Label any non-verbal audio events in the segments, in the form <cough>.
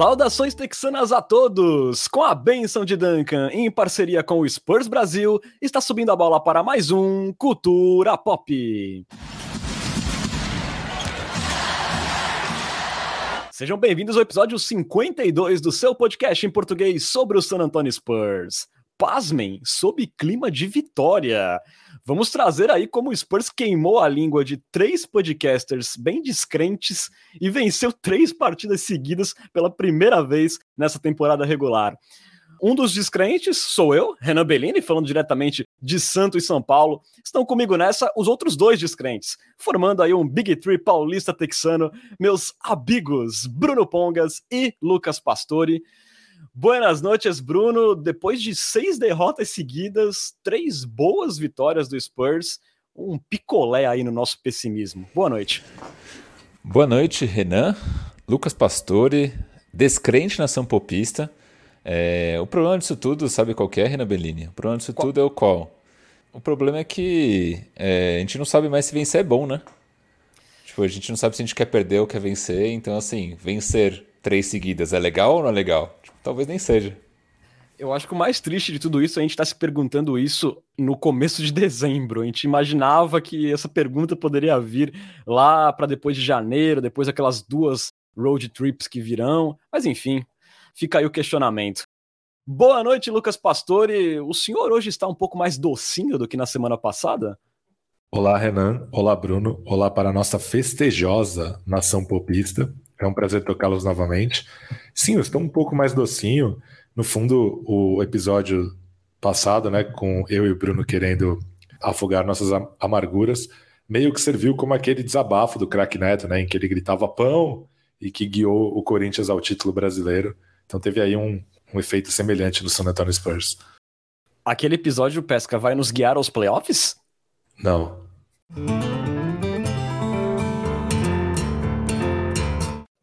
Saudações texanas a todos! Com a benção de Duncan, em parceria com o Spurs Brasil, está subindo a bola para mais um Cultura Pop. Sejam bem-vindos ao episódio 52 do seu podcast em português sobre o San Antonio Spurs. Pasmem, sob clima de vitória. Vamos trazer aí como o Spurs queimou a língua de três podcasters bem descrentes e venceu três partidas seguidas pela primeira vez nessa temporada regular. Um dos descrentes sou eu, Renan Bellini, falando diretamente de Santos e São Paulo. Estão comigo nessa os outros dois descrentes, formando aí um Big Three paulista texano, meus amigos Bruno Pongas e Lucas Pastore. Buenas noites, Bruno. Depois de seis derrotas seguidas, três boas vitórias do Spurs, um picolé aí no nosso pessimismo. Boa noite. Boa noite, Renan, Lucas Pastore, descrente nação popista. É, o problema disso tudo, sabe qual é, Renan Bellini? O problema disso qual? tudo é o qual? O problema é que é, a gente não sabe mais se vencer é bom, né? Tipo, a gente não sabe se a gente quer perder ou quer vencer, então assim, vencer três seguidas é legal ou não é legal? Talvez nem seja. Eu acho que o mais triste de tudo isso, a gente está se perguntando isso no começo de dezembro. A gente imaginava que essa pergunta poderia vir lá para depois de janeiro, depois aquelas duas road trips que virão. Mas enfim, fica aí o questionamento. Boa noite, Lucas Pastore. O senhor hoje está um pouco mais docinho do que na semana passada? Olá, Renan. Olá, Bruno. Olá para a nossa festejosa nação popista. É um prazer tocá-los novamente. Sim, eu estou um pouco mais docinho. No fundo, o episódio passado, né, com eu e o Bruno querendo afogar nossas amarguras, meio que serviu como aquele desabafo do craque Neto, né, em que ele gritava pão e que guiou o Corinthians ao título brasileiro. Então teve aí um, um efeito semelhante no San Antonio Spurs. Aquele episódio, Pesca, vai nos guiar aos playoffs? Não.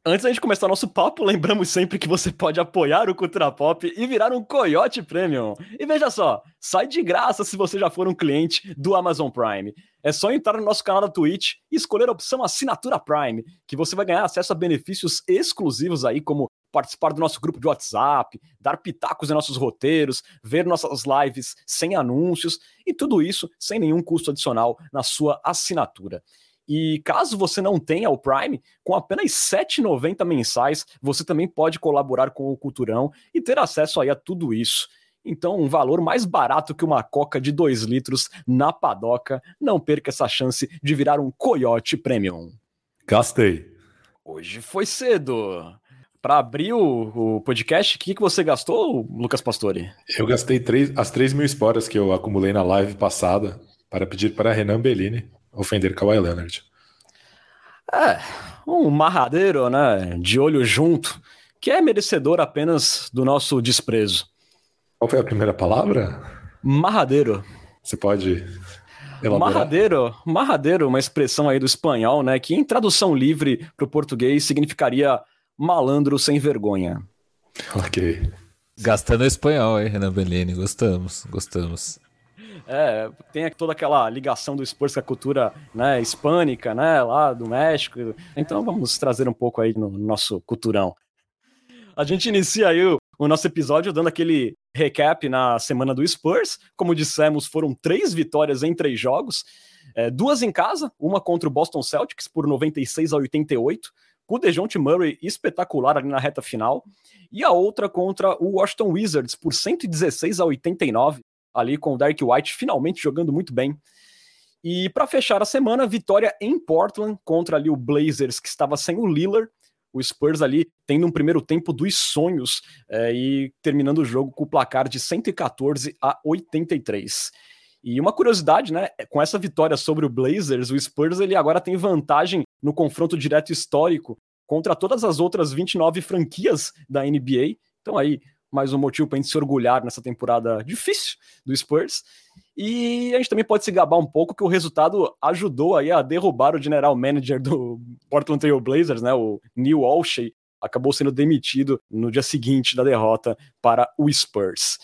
Antes da gente começar nosso papo, <laughs> lembramos sempre que você pode apoiar o Cultura Pop e virar um Coyote Premium. E veja só, sai de graça se você já for um cliente do Amazon Prime. É só entrar no nosso canal da Twitch e escolher a opção Assinatura Prime, que você vai ganhar acesso a benefícios exclusivos aí, como participar do nosso grupo de WhatsApp, dar pitacos em nossos roteiros, ver nossas lives sem anúncios e tudo isso sem nenhum custo adicional na sua assinatura. E caso você não tenha o Prime, com apenas R$ 7,90 mensais, você também pode colaborar com o Culturão e ter acesso aí a tudo isso. Então, um valor mais barato que uma coca de 2 litros na padoca. Não perca essa chance de virar um Coyote Premium. Gastei. Hoje foi cedo. Para abrir o, o podcast, o que, que você gastou, Lucas Pastore? Eu gastei três, as 3 mil esporas que eu acumulei na live passada para pedir para Renan Bellini ofender Kawhi Leonard. É, um marradeiro, né, de olho junto, que é merecedor apenas do nosso desprezo. Qual foi a primeira palavra? Marradeiro. Você pode elaborar? Marradeiro, marradeiro, uma expressão aí do espanhol, né, que em tradução livre para o português significaria malandro sem vergonha. Ok. Gastando espanhol, hein, Renan Bellini? Gostamos, gostamos. É, tem toda aquela ligação do Spurs com a cultura né, hispânica, né, lá do México. Então vamos trazer um pouco aí no nosso culturão. A gente inicia aí o, o nosso episódio dando aquele recap na semana do Spurs. Como dissemos, foram três vitórias em três jogos. É, duas em casa, uma contra o Boston Celtics por 96 a 88, com o DeJounte Murray espetacular ali na reta final, e a outra contra o Washington Wizards por 116 a 89, ali com o Dark White finalmente jogando muito bem. E para fechar a semana, vitória em Portland contra ali o Blazers, que estava sem o Lillard. O Spurs ali tendo um primeiro tempo dos sonhos é, e terminando o jogo com o placar de 114 a 83. E uma curiosidade, né? Com essa vitória sobre o Blazers, o Spurs ele agora tem vantagem no confronto direto histórico contra todas as outras 29 franquias da NBA. Então aí mais um motivo para a gente se orgulhar nessa temporada difícil do Spurs. E a gente também pode se gabar um pouco que o resultado ajudou aí a derrubar o general manager do <laughs> Portland Trail Blazers, né, o Neil Olshey, acabou sendo demitido no dia seguinte da derrota para o Spurs.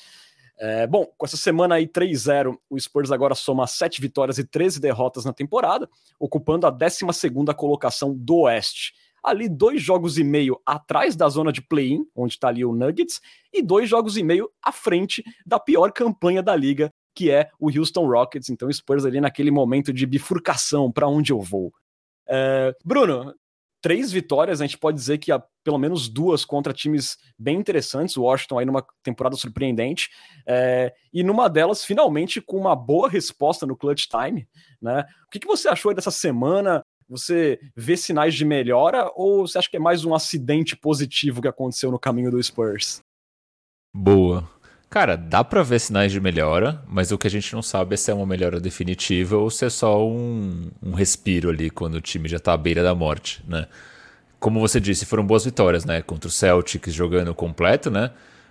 É, bom, com essa semana aí 3-0, o Spurs agora soma 7 vitórias e 13 derrotas na temporada, ocupando a 12ª colocação do Oeste. Ali dois jogos e meio atrás da zona de play-in, onde está ali o Nuggets, e dois jogos e meio à frente da pior campanha da liga, que é o Houston Rockets. Então, Spurs ali naquele momento de bifurcação, para onde eu vou. É, Bruno, três vitórias, a gente pode dizer que há pelo menos duas contra times bem interessantes, o Washington aí numa temporada surpreendente, é, e numa delas, finalmente, com uma boa resposta no clutch time, né? O que, que você achou dessa semana? Você vê sinais de melhora ou você acha que é mais um acidente positivo que aconteceu no caminho do Spurs? Boa. Cara, dá para ver sinais de melhora, mas o que a gente não sabe é se é uma melhora definitiva ou se é só um, um respiro ali quando o time já tá à beira da morte, né? Como você disse, foram boas vitórias, né? Contra o Celtics jogando completo, né?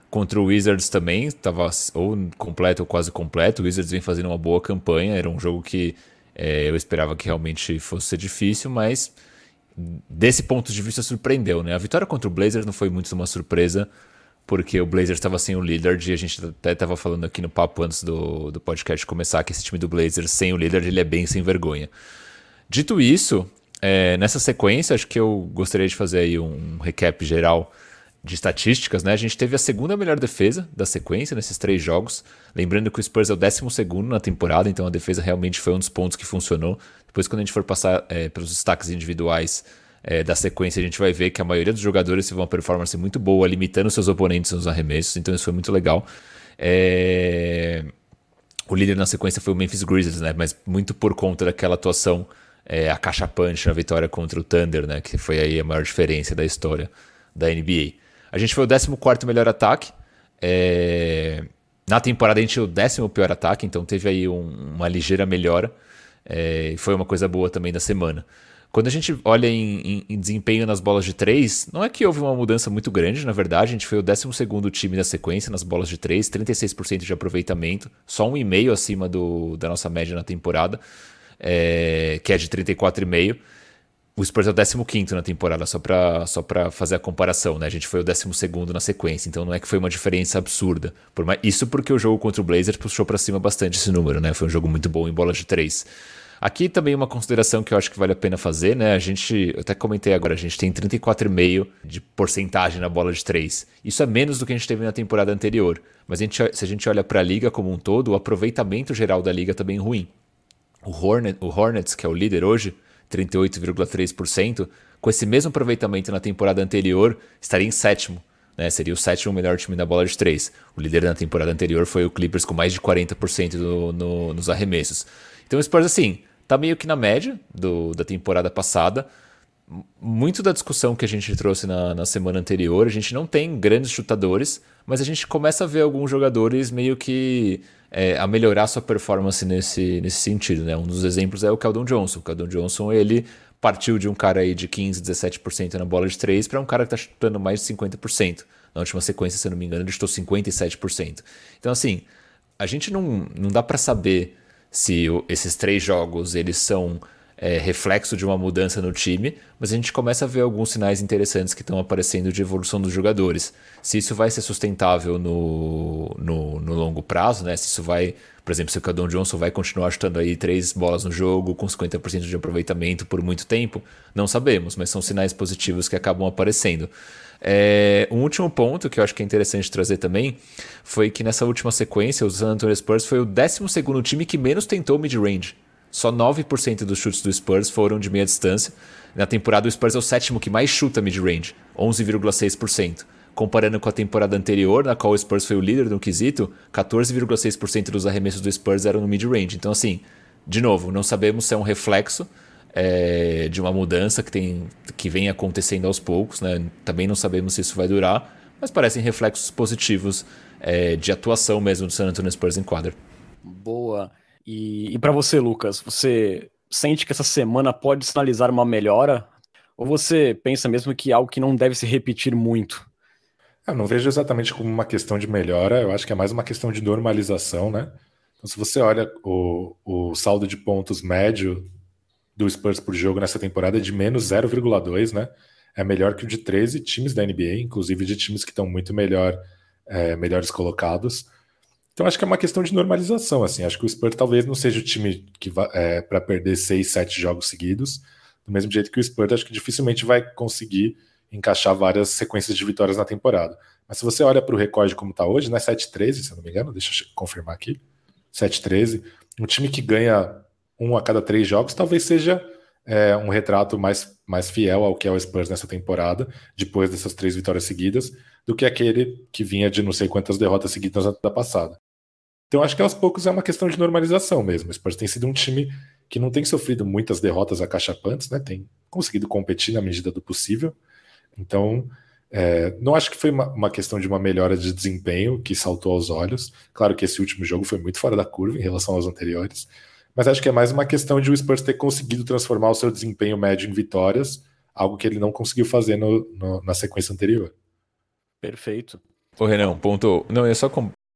Contra o Wizards também, tava ou completo ou quase completo. O Wizards vem fazendo uma boa campanha, era um jogo que é, eu esperava que realmente fosse ser difícil, mas desse ponto de vista surpreendeu, né? A vitória contra o Blazers não foi muito uma surpresa, porque o Blazers estava sem o Lillard e a gente até estava falando aqui no papo antes do, do podcast começar que esse time do Blazers sem o Lillard ele é bem sem vergonha. Dito isso, é, nessa sequência acho que eu gostaria de fazer aí um recap geral de estatísticas, né? A gente teve a segunda melhor defesa da sequência nesses três jogos. Lembrando que o Spurs é o 12 na temporada, então a defesa realmente foi um dos pontos que funcionou. Depois, quando a gente for passar é, pelos destaques individuais, é, da sequência, a gente vai ver que a maioria dos jogadores teve uma performance muito boa, limitando seus oponentes nos arremessos, então isso foi muito legal. É... O líder na sequência foi o Memphis Grizzlies, né? mas muito por conta daquela atuação, é, a caixa punch na vitória contra o Thunder, né? que foi aí a maior diferença da história da NBA. A gente foi o 14 melhor ataque. É... Na temporada a gente foi o décimo pior ataque, então teve aí um, uma ligeira melhora. É... Foi uma coisa boa também da semana. Quando a gente olha em, em, em, desempenho nas bolas de três, não é que houve uma mudança muito grande, na verdade. A gente foi o 12 time da sequência nas bolas de três, 36% de aproveitamento, só um e meio acima do, da nossa média na temporada, é, que é de 34,5%. O Spurs é o 15 na temporada, só para só fazer a comparação, né? A gente foi o 12 na sequência, então não é que foi uma diferença absurda. Por mais, isso porque o jogo contra o Blazers puxou para cima bastante esse número, né? Foi um jogo muito bom em bolas de três. Aqui também uma consideração que eu acho que vale a pena fazer, né? A gente, eu até comentei agora, a gente tem 34,5% de porcentagem na bola de 3. Isso é menos do que a gente teve na temporada anterior. Mas a gente, se a gente olha para a liga como um todo, o aproveitamento geral da liga também tá ruim. O, Hornet, o Hornets, que é o líder hoje, 38,3%, com esse mesmo aproveitamento na temporada anterior, estaria em sétimo. Né, seria o sétimo melhor time da bola de três. O líder na temporada anterior foi o Clippers com mais de 40% no, no, nos arremessos. Então o Spurs, assim, tá meio que na média do, da temporada passada. Muito da discussão que a gente trouxe na, na semana anterior, a gente não tem grandes chutadores, mas a gente começa a ver alguns jogadores meio que é, a melhorar sua performance nesse, nesse sentido. Né? Um dos exemplos é o Keldon Johnson. O Keldon Johnson ele partiu de um cara aí de 15, 17% na bola de 3 para um cara que está chutando mais de 50%. Na última sequência, se eu não me engano, ele chutou 57%. Então, assim, a gente não, não dá para saber se esses três jogos eles são é, reflexo de uma mudança no time, mas a gente começa a ver alguns sinais interessantes que estão aparecendo de evolução dos jogadores. Se isso vai ser sustentável no, no, no longo prazo, né? Se isso vai, por exemplo, se o Cadon Johnson vai continuar chutando aí três bolas no jogo com 50% de aproveitamento por muito tempo, não sabemos, mas são sinais positivos que acabam aparecendo. É, um último ponto que eu acho que é interessante trazer também foi que nessa última sequência, o San Antonio Spurs foi o 12 time que menos tentou mid-range. Só 9% dos chutes do Spurs foram de meia distância. Na temporada, o Spurs é o sétimo que mais chuta mid-range, 11,6%. Comparando com a temporada anterior, na qual o Spurs foi o líder no quesito, 14,6% dos arremessos do Spurs eram no mid-range. Então, assim, de novo, não sabemos se é um reflexo é, de uma mudança que, tem, que vem acontecendo aos poucos. Né? Também não sabemos se isso vai durar, mas parecem reflexos positivos é, de atuação mesmo do San Antonio Spurs em quadra. Boa. E, e para você, Lucas, você sente que essa semana pode sinalizar uma melhora? Ou você pensa mesmo que é algo que não deve se repetir muito? Eu não vejo exatamente como uma questão de melhora, eu acho que é mais uma questão de normalização, né? Então, se você olha o, o saldo de pontos médio do Spurs por jogo nessa temporada é de menos 0,2, né? É melhor que o de 13 times da NBA, inclusive de times que estão muito melhor, é, melhores colocados. Então acho que é uma questão de normalização, assim. Acho que o Spurs talvez não seja o time que é, para perder 6, 7 jogos seguidos, do mesmo jeito que o Spurs acho que dificilmente vai conseguir encaixar várias sequências de vitórias na temporada. Mas se você olha para o recorde como está hoje, né, 7-13, se eu não me engano, deixa eu confirmar aqui, 7-13, um time que ganha um a cada três jogos talvez seja é, um retrato mais, mais fiel ao que é o Spurs nessa temporada, depois dessas três vitórias seguidas, do que aquele que vinha de não sei quantas derrotas seguidas da passada. Então acho que aos poucos é uma questão de normalização mesmo. O Spurs tem sido um time que não tem sofrido muitas derrotas acachapantes, né? Tem conseguido competir na medida do possível. Então é, não acho que foi uma, uma, questão de uma melhora de desempenho que saltou aos olhos. Claro que esse último jogo foi muito fora da curva em relação aos anteriores, mas acho que é mais uma questão de o Spurs ter conseguido transformar o seu desempenho médio em vitórias, algo que ele não conseguiu fazer no, no, na sequência anterior. Perfeito. Ô Renan, ponto. Não, é só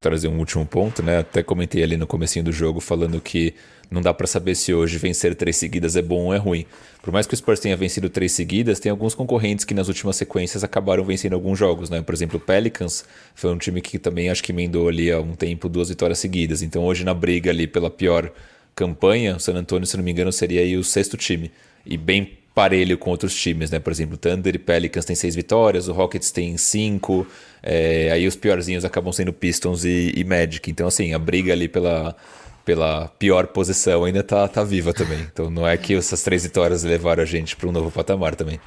trazer um último ponto, né? Até comentei ali no comecinho do jogo falando que não dá para saber se hoje vencer três seguidas é bom ou é ruim. Por mais que o Spurs tenha vencido três seguidas, tem alguns concorrentes que nas últimas sequências acabaram vencendo alguns jogos, né? Por exemplo, o Pelicans foi um time que também acho que emendou ali há um tempo duas vitórias seguidas. Então hoje na briga ali pela pior campanha, o San Antonio, se não me engano, seria aí o sexto time. E bem parelho com outros times, né? Por exemplo, Thunder e Pelicans têm seis vitórias, o Rockets tem cinco, é, aí os piorzinhos acabam sendo Pistons e, e, Magic. Então, assim, a briga ali pela, pela pior posição ainda tá, tá viva também. Então, não é que essas três vitórias levaram a gente para um novo patamar também.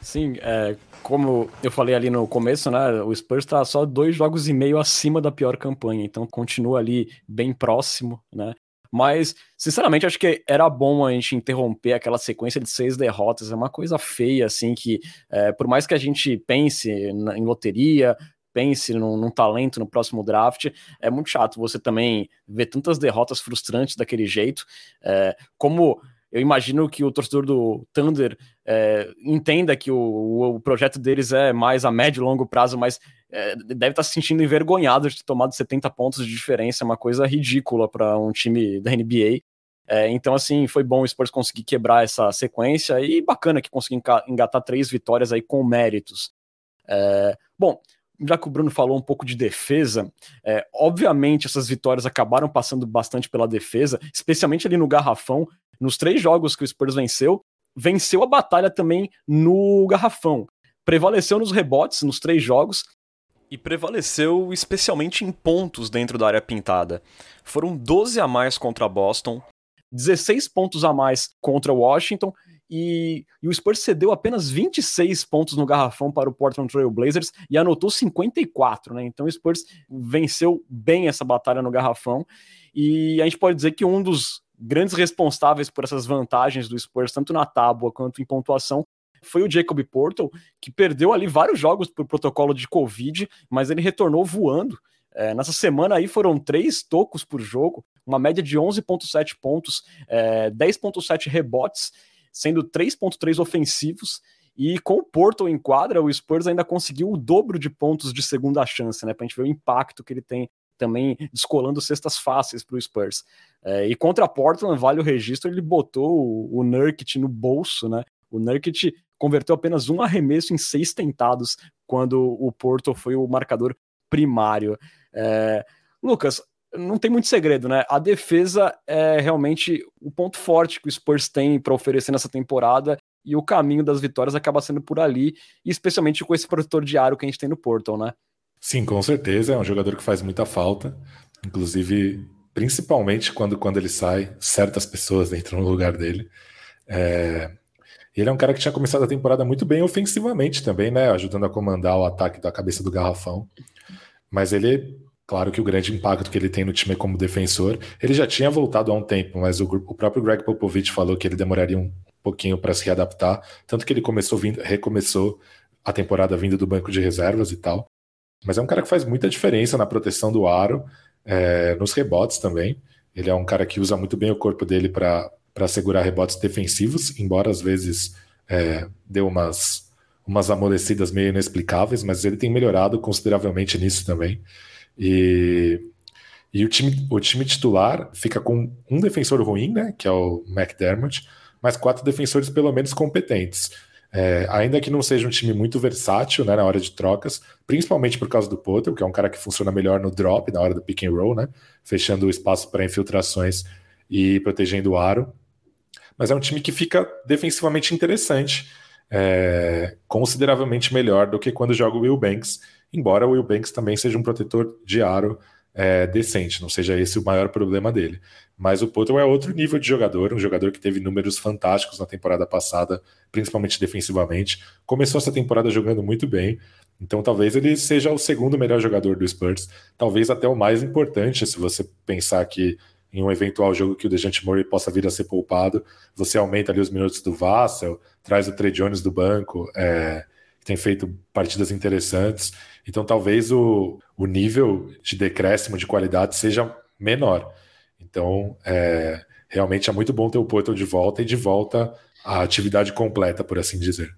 Sim, é, como eu falei ali no começo, né? O Spurs está só dois jogos e meio acima da pior campanha, então continua ali bem próximo, né? Mas, sinceramente, acho que era bom a gente interromper aquela sequência de seis derrotas. É uma coisa feia, assim, que é, por mais que a gente pense em loteria, pense num, num, talento no próximo draft. É muito chato você também ver tantas derrotas frustrantes daquele jeito. É, como eu imagino que o torcedor do Thunder é, entenda que o, o, projeto deles é mais a médio e longo prazo, mas é, deve estar se sentindo envergonhado de ter tomado 70 pontos de diferença, é uma coisa ridícula para um time da NBA. É, então, assim, foi bom o Spurs conseguir quebrar essa sequência e bacana que conseguiu engatar três vitórias aí com méritos. É, bom, já que o Bruno falou um pouco de defesa, é, obviamente essas vitórias acabaram passando bastante pela defesa, especialmente ali no garrafão, nos três jogos que o Spurs venceu, venceu a batalha também no garrafão. Prevaleceu nos rebotes nos três jogos e prevaleceu especialmente em pontos dentro da área pintada. Foram 12 a mais contra Boston, 16 pontos a mais contra Washington e, e, o Spurs cedeu apenas 26 pontos no garrafão para o Portland Trail Blazers e anotou 54, né? Então o Spurs venceu bem essa batalha no garrafão e a gente pode dizer que um dos grandes responsáveis por essas vantagens do Spurs, tanto na tábua quanto em pontuação, foi o Jacob Portal, que perdeu ali vários jogos por protocolo de Covid, mas ele retornou voando. É, nessa semana aí foram três tocos por jogo, uma média de 11,7 pontos, é, 10,7 rebotes, sendo 3,3 ofensivos. E com o Portal em quadra, o Spurs ainda conseguiu o dobro de pontos de segunda chance, né? Pra gente ver o impacto que ele tem também descolando cestas fáceis para o Spurs. É, e contra a Portland, vale o registro, ele botou o, o Nurkic no bolso, né? O Nurkic converteu apenas um arremesso em seis tentados quando o Porto foi o marcador primário. É, Lucas, não tem muito segredo, né? A defesa é realmente o ponto forte que o Spurs tem para oferecer nessa temporada e o caminho das vitórias acaba sendo por ali, especialmente com esse protetor de aro que a gente tem no Porto, né? Sim, com certeza. É um jogador que faz muita falta. Inclusive, principalmente quando, quando ele sai, certas pessoas entram no lugar dele. É... Ele é um cara que tinha começado a temporada muito bem ofensivamente também, né? Ajudando a comandar o ataque da cabeça do garrafão. Mas ele, claro que o grande impacto que ele tem no time como defensor, ele já tinha voltado há um tempo, mas o, o próprio Greg Popovich falou que ele demoraria um pouquinho para se readaptar, tanto que ele começou vindo, recomeçou a temporada vindo do banco de reservas e tal. Mas é um cara que faz muita diferença na proteção do aro, é, nos rebotes também. Ele é um cara que usa muito bem o corpo dele para segurar rebotes defensivos, embora às vezes é, dê umas, umas amolecidas meio inexplicáveis, mas ele tem melhorado consideravelmente nisso também. E, e o, time, o time titular fica com um defensor ruim, né, que é o McDermott, mas quatro defensores pelo menos competentes. É, ainda que não seja um time muito versátil né, na hora de trocas, principalmente por causa do Potter, que é um cara que funciona melhor no drop, na hora do pick and roll, né, fechando o espaço para infiltrações e protegendo o aro. mas é um time que fica defensivamente interessante, é, consideravelmente melhor do que quando joga o Will Banks, embora o Will Banks também seja um protetor de aro é, decente, não seja esse o maior problema dele. Mas o Potter é outro nível de jogador, um jogador que teve números fantásticos na temporada passada, principalmente defensivamente. Começou essa temporada jogando muito bem, então talvez ele seja o segundo melhor jogador do Spurs, talvez até o mais importante, se você pensar que em um eventual jogo que o Dejante Murray possa vir a ser poupado, você aumenta ali os minutos do Vassell, traz o Trey Jones do banco, é, tem feito partidas interessantes. Então talvez o, o nível de decréscimo de qualidade seja menor. Então, é, realmente é muito bom ter o Porto de volta e de volta à atividade completa, por assim dizer.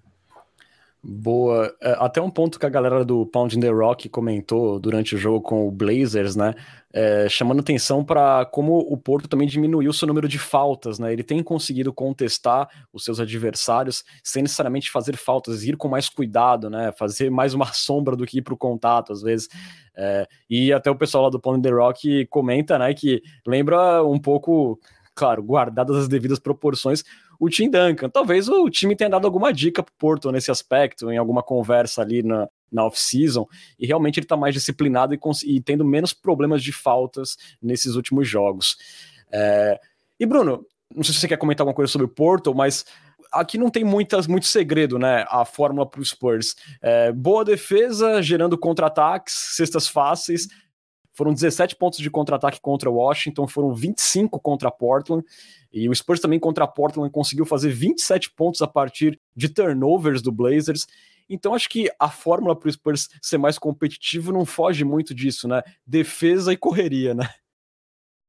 Boa. É, até um ponto que a galera do Pound in the Rock comentou durante o jogo com o Blazers, né? É, chamando atenção para como o Porto também diminuiu seu número de faltas, né? Ele tem conseguido contestar os seus adversários sem necessariamente fazer faltas, ir com mais cuidado, né? Fazer mais uma <laughs> sombra do que ir para o contato, às vezes. É, e até o pessoal lá do Pound in the Rock comenta, né? Que lembra um pouco, claro, guardadas as devidas proporções, o Tim Duncan. Talvez o time tenha dado alguma dica pro Porto nesse aspecto, em alguma conversa ali na, na off-season, e realmente ele está mais disciplinado e, e, tendo menos problemas de faltas nesses últimos jogos. É... E Bruno, não sei se você quer comentar alguma coisa sobre o Porto, mas aqui não tem muitas, muito segredo, né? A fórmula para os Spurs. É, boa defesa, gerando contra-ataques, cestas fáceis, foram 17 pontos de contra-ataque contra Washington, foram 25 contra Portland. E o Spurs também contra Portland conseguiu fazer 27 pontos a partir de turnovers do Blazers. Então acho que a fórmula para o Spurs ser mais competitivo não foge muito disso, né? Defesa e correria, né?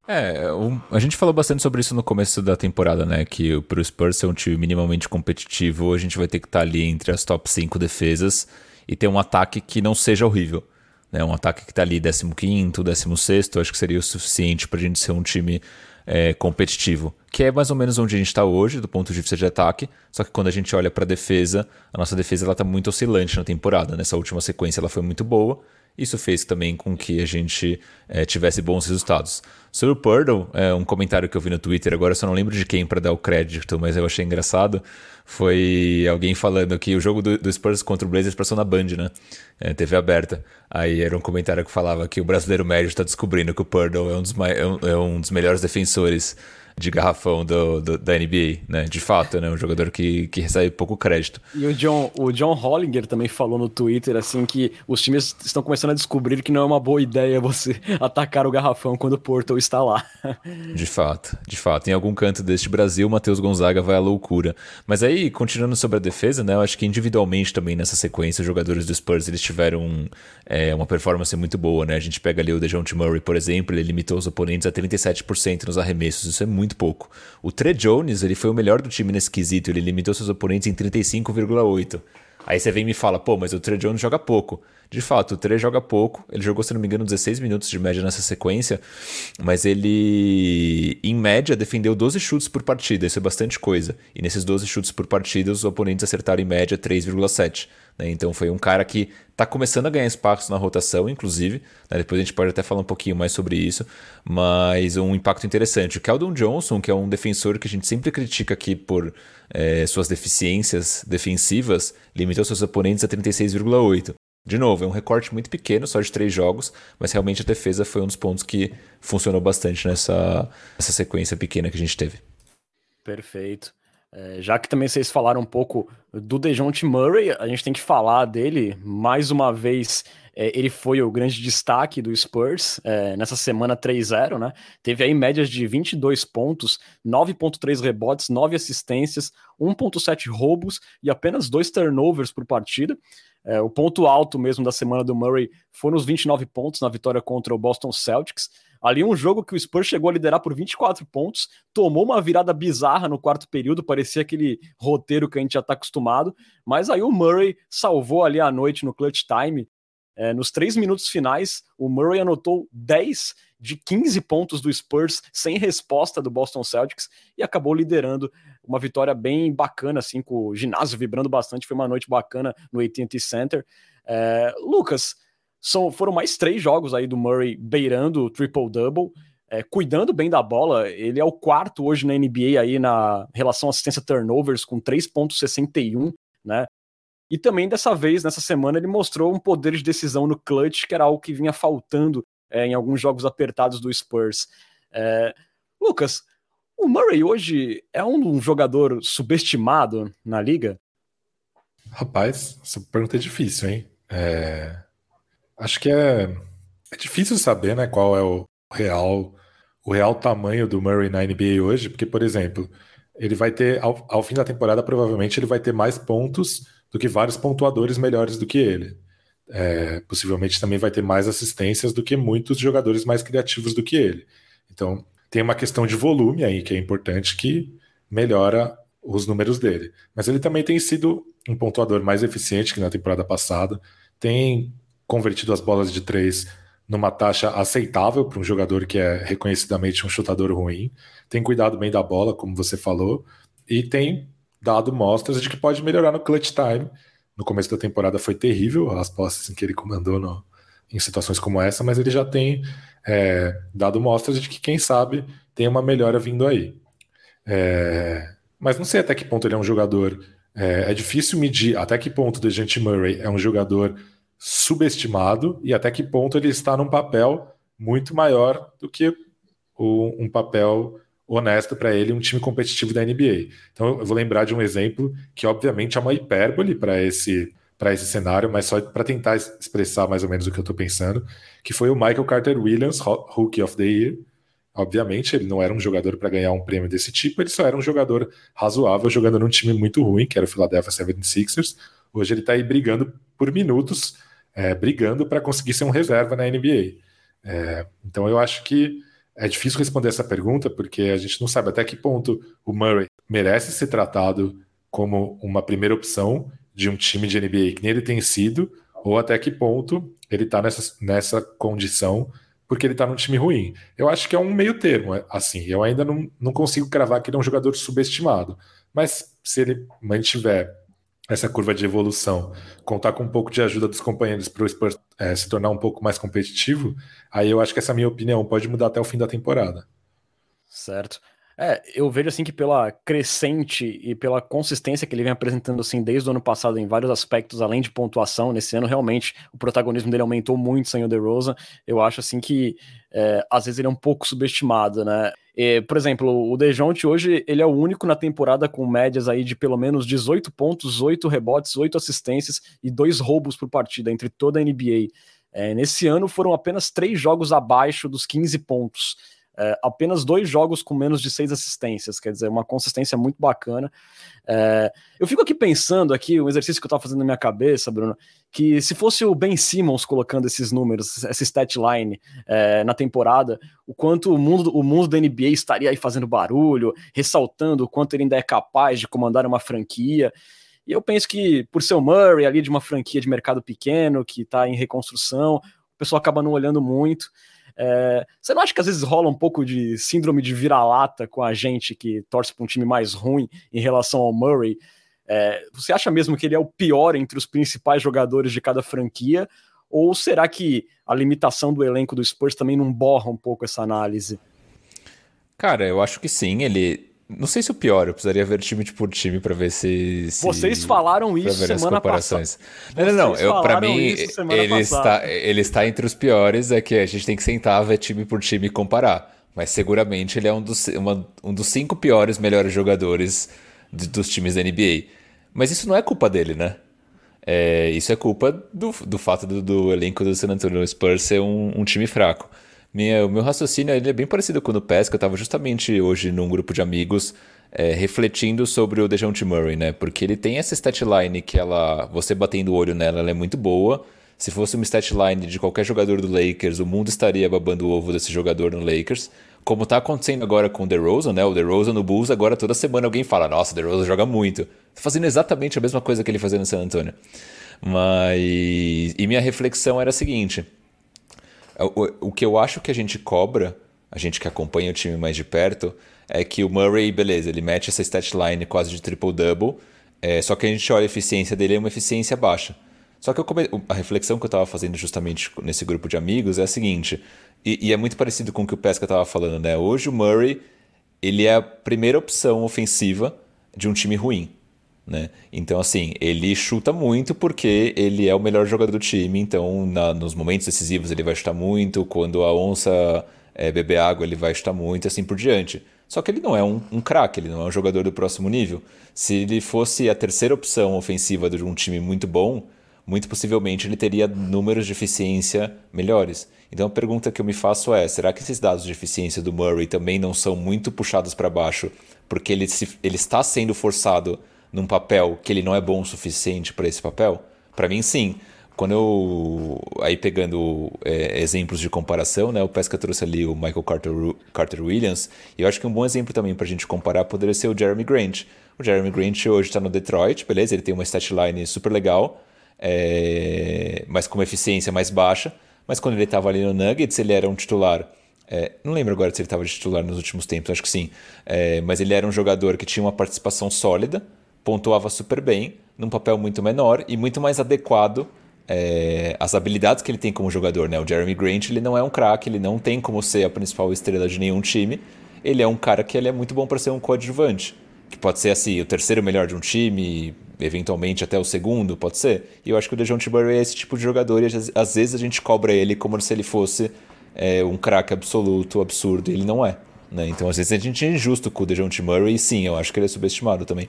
É, um, a gente falou bastante sobre isso no começo da temporada, né? Que para o Spurs ser um time minimamente competitivo, a gente vai ter que estar tá ali entre as top 5 defesas e ter um ataque que não seja horrível. Né? Um ataque que está ali 15, 16, acho que seria o suficiente para a gente ser um time é, competitivo, que é mais ou menos onde a gente está hoje, do ponto de vista de ataque. Só que quando a gente olha para a defesa, a nossa defesa está muito oscilante na temporada. Nessa última sequência ela foi muito boa, isso fez também com que a gente é, tivesse bons resultados. Sobre o Purdle, é, um comentário que eu vi no Twitter, agora eu só não lembro de quem para dar o crédito, mas eu achei engraçado. Foi alguém falando que o jogo do, do Spurs contra o Blazers passou na Band, né? É, TV aberta. Aí era um comentário que falava que o brasileiro médio está descobrindo que o Purdle é um dos, é um, é um dos melhores defensores de garrafão do, do, da NBA, né? De fato, né? Um jogador que, que recebe pouco crédito. E o John, o John Hollinger também falou no Twitter, assim, que os times estão começando a descobrir que não é uma boa ideia você <laughs> atacar o garrafão quando o Porto está lá. De fato, de fato. Em algum canto deste Brasil, o Matheus Gonzaga vai à loucura. Mas aí, continuando sobre a defesa, né? Eu acho que individualmente também nessa sequência, os jogadores do Spurs, eles tiveram é, uma performance muito boa, né? A gente pega ali o DeJounte Murray, por exemplo, ele limitou os oponentes a 37% nos arremessos. Isso é muito muito pouco. O Tre Jones, ele foi o melhor do time nesse quesito, ele limitou seus oponentes em 35,8. Aí você vem e me fala, pô, mas o Tre Jones joga pouco. De fato, o Tre joga pouco. Ele jogou, se não me engano, 16 minutos de média nessa sequência. Mas ele, em média, defendeu 12 chutes por partida. Isso é bastante coisa. E nesses 12 chutes por partida, os oponentes acertaram em média 3,7. Né? Então foi um cara que está começando a ganhar espaço na rotação, inclusive. Né? Depois a gente pode até falar um pouquinho mais sobre isso. Mas um impacto interessante. O Keldon Johnson, que é um defensor que a gente sempre critica aqui por é, suas deficiências defensivas, limitou seus oponentes a 36,8. De novo, é um recorte muito pequeno, só de três jogos, mas realmente a defesa foi um dos pontos que funcionou bastante nessa, nessa sequência pequena que a gente teve. Perfeito. É, já que também vocês falaram um pouco do Dejounte Murray, a gente tem que falar dele mais uma vez. É, ele foi o grande destaque do Spurs é, nessa semana 3-0, né? Teve aí médias de 22 pontos, 9,3 rebotes, 9 assistências, 1,7 roubos e apenas dois turnovers por partida. É, o ponto alto mesmo da semana do Murray foram os 29 pontos na vitória contra o Boston Celtics. Ali um jogo que o Spurs chegou a liderar por 24 pontos, tomou uma virada bizarra no quarto período, parecia aquele roteiro que a gente já está acostumado, mas aí o Murray salvou ali a noite no clutch time. É, nos três minutos finais, o Murray anotou 10 de 15 pontos do Spurs sem resposta do Boston Celtics e acabou liderando uma vitória bem bacana, assim, com o ginásio vibrando bastante. Foi uma noite bacana no AT&T Center. É, Lucas, são, foram mais três jogos aí do Murray beirando o triple-double. é, cuidando bem da bola. Ele é o quarto hoje na NBA aí na relação assistência turnovers com 3.61, né? E também dessa vez, nessa semana, ele mostrou um poder de decisão no clutch, que era algo que vinha faltando é, em alguns jogos apertados do Spurs. É, Lucas, o Murray hoje é um jogador subestimado na liga? Rapaz, essa pergunta é difícil, hein? É... Acho que é... é difícil saber né, qual é o real, o real tamanho do Murray na NBA hoje, porque, por exemplo, ele vai ter, ao, ao fim da temporada, provavelmente ele vai ter mais pontos do que vários pontuadores melhores do que ele. É, possivelmente também vai ter mais assistências do que muitos jogadores mais criativos do que ele. Então, tem uma questão de volume aí que é importante que melhora os números dele. Mas ele também tem sido um pontuador mais eficiente que na temporada passada, tem convertido as bolas de três numa taxa aceitável para um jogador que é reconhecidamente um chutador ruim, tem cuidado bem da bola, como você falou, e tem dado mostras de que pode melhorar no clutch time. No começo da temporada foi terrível as posses em que ele comandou no, em situações como essa, mas ele já tem é, dado mostras de que, quem sabe, tem uma melhora vindo aí. É, mas não sei até que ponto ele é um jogador. É, é difícil medir até que ponto o Dejante Murray é um jogador subestimado e até que ponto ele está num papel muito maior do que o, um papel honesto para ele, um time competitivo da NBA. Então eu vou lembrar de um exemplo que obviamente é uma hipérbole para esse para esse cenário, mas só para tentar expressar mais ou menos o que eu estou pensando, que foi o Michael Carter Williams, Rookie of the Year. Obviamente, ele não era um jogador para ganhar um prêmio desse tipo, ele só era um jogador razoável jogando num time muito ruim, que era o Philadelphia 76ers. Hoje ele está aí brigando por minutos, é, brigando para conseguir ser um reserva na NBA. É, então eu acho que é difícil responder essa pergunta, porque a gente não sabe até que ponto o Murray merece ser tratado como uma primeira opção de um time de NBA que nem ele tem sido, ou até que ponto ele está nessa, nessa condição porque ele está num time ruim. Eu acho que é um meio termo, é, assim. Eu ainda não, não consigo cravar que ele é um jogador subestimado. Mas se ele mantiver essa curva de evolução, contar com um pouco de ajuda dos companheiros para o Spurs é, se tornar um pouco mais competitivo, aí eu acho que essa minha opinião pode mudar até o fim da temporada. Certo. É, eu vejo assim que pela crescente e pela consistência que ele vem apresentando assim desde o ano passado em vários aspectos, além de pontuação, nesse ano realmente o protagonismo dele aumentou muito sem o DeRozan. Eu acho assim que é, às vezes ele é um pouco subestimado, né? E, por exemplo, o Dejounte hoje ele é o único na temporada com médias aí de pelo menos 18 pontos, 8 rebotes, 8 assistências e dois roubos por partida entre toda a NBA. É, nesse ano foram apenas três jogos abaixo dos 15 pontos. É, apenas dois jogos com menos de seis assistências, quer dizer, uma consistência muito bacana. É, eu fico aqui pensando aqui, um exercício que eu estava fazendo na minha cabeça, Bruno, que se fosse o Ben Simmons colocando esses números, essa stat line é, na temporada, o quanto o mundo, o mundo da NBA estaria aí fazendo barulho, ressaltando o quanto ele ainda é capaz de comandar uma franquia. E eu penso que, por ser o Murray ali de uma franquia de mercado pequeno, que está em reconstrução, o pessoal acaba não olhando muito. É, você não acha que às vezes rola um pouco de síndrome de vira-lata com a gente que torce para um time mais ruim em relação ao Murray? É, você acha mesmo que ele é o pior entre os principais jogadores de cada franquia? Ou será que a limitação do elenco do Spurs também não borra um pouco essa análise? Cara, eu acho que sim. Ele, não sei se o pior, eu precisaria ver time por time para ver se, se, Vocês falaram isso semana passada. Não, não, não. Eu, para mim, ele está, ele está entre os piores. É que a gente tem que sentar, ver time por time e comparar. Mas seguramente ele é um dos, uma, um dos cinco piores melhores jogadores de, dos times da NBA. Mas isso não é culpa dele, né? É, isso é culpa do, do fato do, do elenco do San Antonio Spurs ser um, um time fraco. Minha, o meu raciocínio ele é bem parecido com o do Pesca. Eu estava justamente hoje num grupo de amigos é, refletindo sobre o DeJounte Murray, né? Porque ele tem essa statline que ela, você batendo o olho nela, ela é muito boa. Se fosse uma statline de qualquer jogador do Lakers, o mundo estaria babando o ovo desse jogador no Lakers. Como está acontecendo agora com o DeRozan, né? O DeRozan no Bulls, agora toda semana alguém fala, nossa, o DeRozan joga muito. Tá fazendo exatamente a mesma coisa que ele fazia no San Antonio. Mas... E minha reflexão era a seguinte o, o que eu acho que a gente cobra, a gente que acompanha o time mais de perto, é que o Murray, beleza, ele mete essa stat line quase de triple-double, é, só que a gente olha a eficiência dele, é uma eficiência baixa. Só que come... a reflexão que eu estava fazendo justamente nesse grupo de amigos é a seguinte, e, e é muito parecido com o que o Pesca estava falando, né? Hoje o Murray, ele é a primeira opção ofensiva de um time ruim. Né? Então, assim, ele chuta muito porque ele é o melhor jogador do time. Então, na, nos momentos decisivos, ele vai chutar muito. Quando a onça é, beber água, ele vai chutar muito e assim por diante. Só que ele não é um, um craque, ele não é um jogador do próximo nível. Se ele fosse a terceira opção ofensiva de um time muito bom, muito possivelmente ele teria números de eficiência melhores. Então a pergunta que eu me faço é: será que esses dados de eficiência do Murray também não são muito puxados para baixo porque ele, se, ele está sendo forçado num papel que ele não é bom o suficiente para esse papel? Para mim, sim. Quando eu. Aí pegando é, exemplos de comparação, né? O Pesca trouxe ali o Michael Carter, Carter Williams. E eu acho que um bom exemplo também para a gente comparar poderia ser o Jeremy Grant. O Jeremy Grant hoje está no Detroit, beleza? Ele tem uma statline super legal, é, mas com uma eficiência mais baixa. Mas quando ele estava ali no Nuggets, ele era um titular. É, não lembro agora se ele estava de titular nos últimos tempos, acho que sim. É, mas ele era um jogador que tinha uma participação sólida, pontuava super bem, num papel muito menor e muito mais adequado é, as habilidades que ele tem como jogador, né? O Jeremy Grant, ele não é um craque, ele não tem como ser a principal estrela de nenhum time. Ele é um cara que ele é muito bom para ser um coadjuvante, que pode ser assim, o terceiro melhor de um time, eventualmente até o segundo, pode ser. E eu acho que o DeJounte Murray é esse tipo de jogador e às vezes a gente cobra ele como se ele fosse é, um craque absoluto, absurdo, ele não é. Né? Então às vezes a gente é injusto com o DeJounte Murray e sim, eu acho que ele é subestimado também.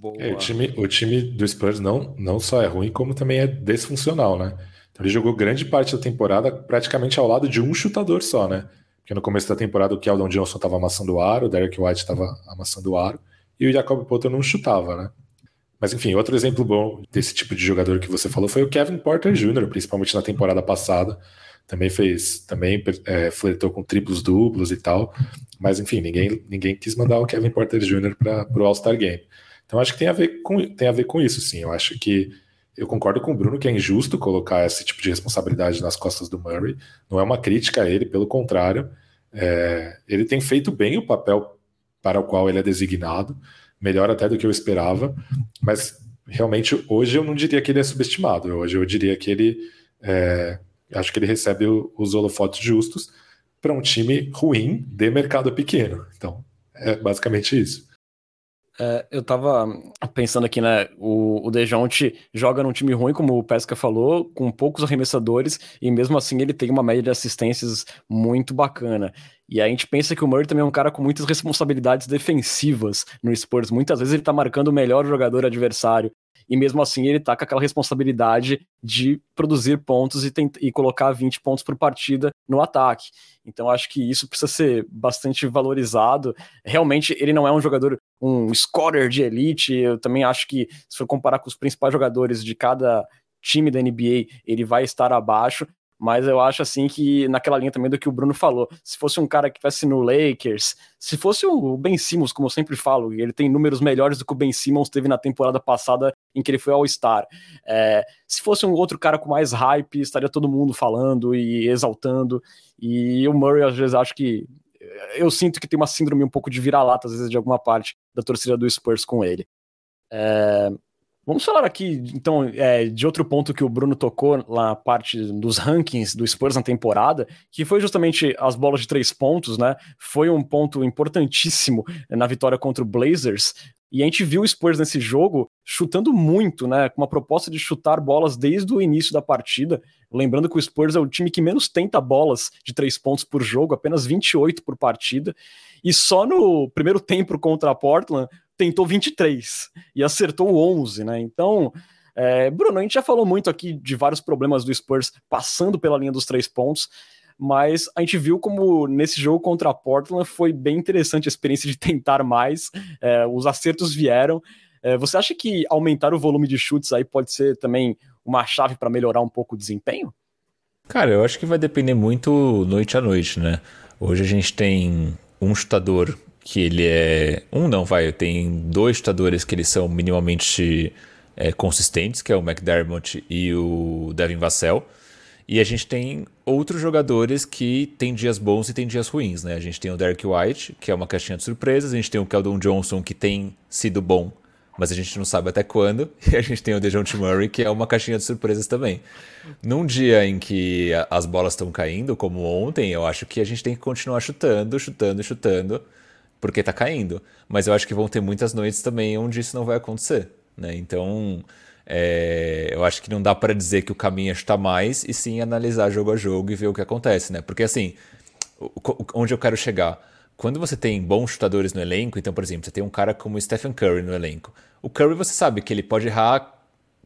Boa. É, o, time, o time do Spurs não, não só é ruim, como também é desfuncional, né? Então ele jogou grande parte da temporada praticamente ao lado de um chutador só, né? Porque no começo da temporada o Keldon Johnson estava amassando o aro, o Derek White estava amassando o aro, e o Jacob Potter não chutava, né? Mas enfim, outro exemplo bom desse tipo de jogador que você falou foi o Kevin Porter Jr., principalmente na temporada passada. Também fez, também é, flertou com triplos duplos e tal. Mas enfim, ninguém, ninguém quis mandar o Kevin Porter Jr. para o All-Star Game. Então acho que tem a ver com, tem a ver com isso, sim. Eu acho que eu concordo com o Bruno que é injusto colocar esse tipo de responsabilidade nas costas do Murray. Não é uma crítica a ele, pelo contrário. É, ele tem feito bem o papel para o qual ele é designado, melhor até do que eu esperava, mas realmente hoje eu não diria que ele é subestimado. Hoje eu diria que ele é, acho que ele recebe os holofotes justos para um time ruim de mercado pequeno. Então é basicamente isso. É, eu tava pensando aqui, né? O, o Dejounte joga num time ruim, como o Pesca falou, com poucos arremessadores, e mesmo assim ele tem uma média de assistências muito bacana. E a gente pensa que o Murray também é um cara com muitas responsabilidades defensivas no Spurs. Muitas vezes ele tá marcando o melhor jogador adversário e mesmo assim ele tá com aquela responsabilidade de produzir pontos e, e colocar 20 pontos por partida no ataque. Então acho que isso precisa ser bastante valorizado. Realmente ele não é um jogador, um scorer de elite. Eu também acho que se for comparar com os principais jogadores de cada time da NBA, ele vai estar abaixo, mas eu acho assim que naquela linha também do que o Bruno falou, se fosse um cara que estivesse no Lakers, se fosse o Ben Simmons, como eu sempre falo, ele tem números melhores do que o Ben Simmons teve na temporada passada em que ele foi All-Star. É, se fosse um outro cara com mais hype, estaria todo mundo falando e exaltando. E o Murray, às vezes, acho que eu sinto que tem uma síndrome um pouco de vira-lata, às vezes, de alguma parte da torcida do Spurs com ele. É, Vamos falar aqui, então, é, de outro ponto que o Bruno tocou na parte dos rankings do Spurs na temporada, que foi justamente as bolas de três pontos, né? Foi um ponto importantíssimo na vitória contra o Blazers. E a gente viu o Spurs nesse jogo chutando muito, né? Com uma proposta de chutar bolas desde o início da partida. Lembrando que o Spurs é o time que menos tenta bolas de três pontos por jogo, apenas 28 por partida. E só no primeiro tempo contra a Portland tentou 23 e acertou 11, né? Então, é, Bruno, a gente já falou muito aqui de vários problemas do Spurs passando pela linha dos três pontos, mas a gente viu como nesse jogo contra a Portland foi bem interessante a experiência de <laughs> tentar mais, é, os acertos vieram. É, você acha que aumentar o volume de chutes aí pode ser também uma chave para melhorar um pouco o desempenho? Cara, eu acho que vai depender muito noite a noite, né? Hoje a gente tem um chutador que ele é. Um não, vai, tem dois chutadores que eles são minimamente é, consistentes, que é o McDermott e o Devin Vassell. E a gente tem outros jogadores que tem dias bons e tem dias ruins, né? A gente tem o Derek White, que é uma caixinha de surpresas, a gente tem o Keldon Johnson, que tem sido bom, mas a gente não sabe até quando. <laughs> E a gente tem o DeJounte Murray, que é uma caixinha de surpresas também. Num dia em que as bolas estão caindo, como ontem, eu acho que a gente tem que continuar chutando, chutando, chutando, porque tá caindo. Mas eu acho que vão ter muitas noites também onde isso não vai acontecer. Né? Então, é, eu acho que não dá para dizer que o caminho é chutar mais, e sim analisar jogo a jogo e ver o que acontece. Né? Porque assim, onde eu quero chegar? Quando você tem bons chutadores no elenco, então, por exemplo, você tem um cara como Stephen Curry no elenco. O Curry, você sabe que ele pode errar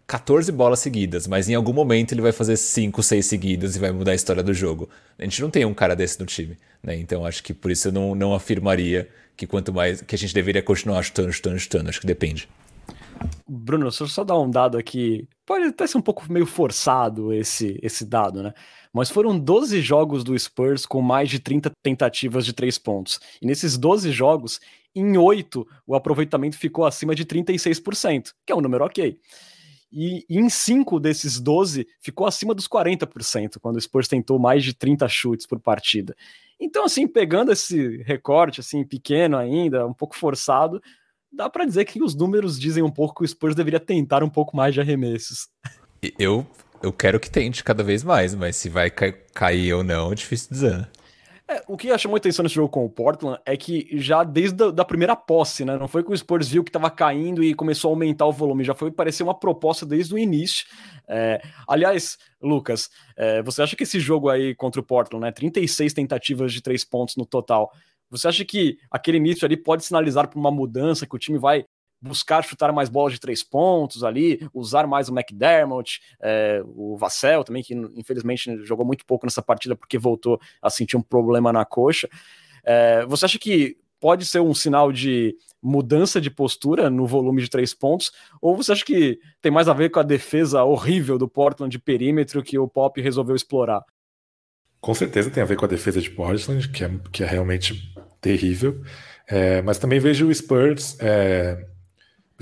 14 bolas seguidas, mas em algum momento ele vai fazer 5, 6 seguidas e vai mudar a história do jogo. A gente não tem um cara desse no time, né? Então acho que por isso eu não, não afirmaria que quanto mais que a gente deveria continuar chutando, chutando, chutando. Acho que depende. Bruno, só, só dar um dado aqui. Pode até ser um pouco meio forçado esse, esse dado, né? Mas foram 12 jogos do Spurs com mais de 30 tentativas de três pontos. E nesses 12 jogos, em 8, o aproveitamento ficou acima de 36%, que é um número ok. E, e em 5 desses 12, ficou acima dos 40%, quando o Spurs tentou mais de 30 chutes por partida. Então, assim, pegando esse recorte, assim, pequeno ainda, um pouco forçado, dá para dizer que os números dizem um pouco que o Spurs deveria tentar um pouco mais de arremessos. Eu, eu quero que tente cada vez mais, mas se vai ca cair ou não é difícil dizer. É, o que chamou atenção nesse jogo com o Portland é que já desde a da primeira posse, né? Não foi que o Spurs viu que estava caindo e começou a aumentar o volume, já foi parecer uma proposta desde o início. É, aliás, Lucas, é, você acha que esse jogo aí contra o Portland, né? 36 tentativas de três pontos no total. Você acha que aquele início ali pode sinalizar para uma mudança, que o time vai buscar chutar mais bolas de três pontos ali, usar mais o McDermott, é, o Vassell também, que infelizmente jogou muito pouco nessa partida porque voltou a sentir um problema na coxa. É, você acha que pode ser um sinal de mudança de postura no volume de três pontos, ou você acha que tem mais a ver com a defesa horrível do Portland de perímetro que o Pop resolveu explorar? Com certeza tem a ver com a defesa de Portland, que é, que é realmente terrível. É, mas também vejo o Spurs é,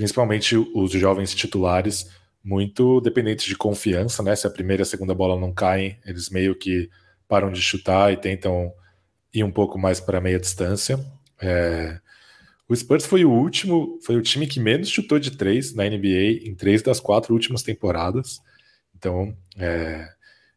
principalmente os jovens titulares, muito dependentes de confiança, né? Se a primeira e a segunda bola não caem, eles meio que param de chutar e tentam ir um pouco mais para meia distância. É... O Spurs foi o último, foi o time que menos chutou de três na NBA em três das quatro últimas temporadas. Então, é...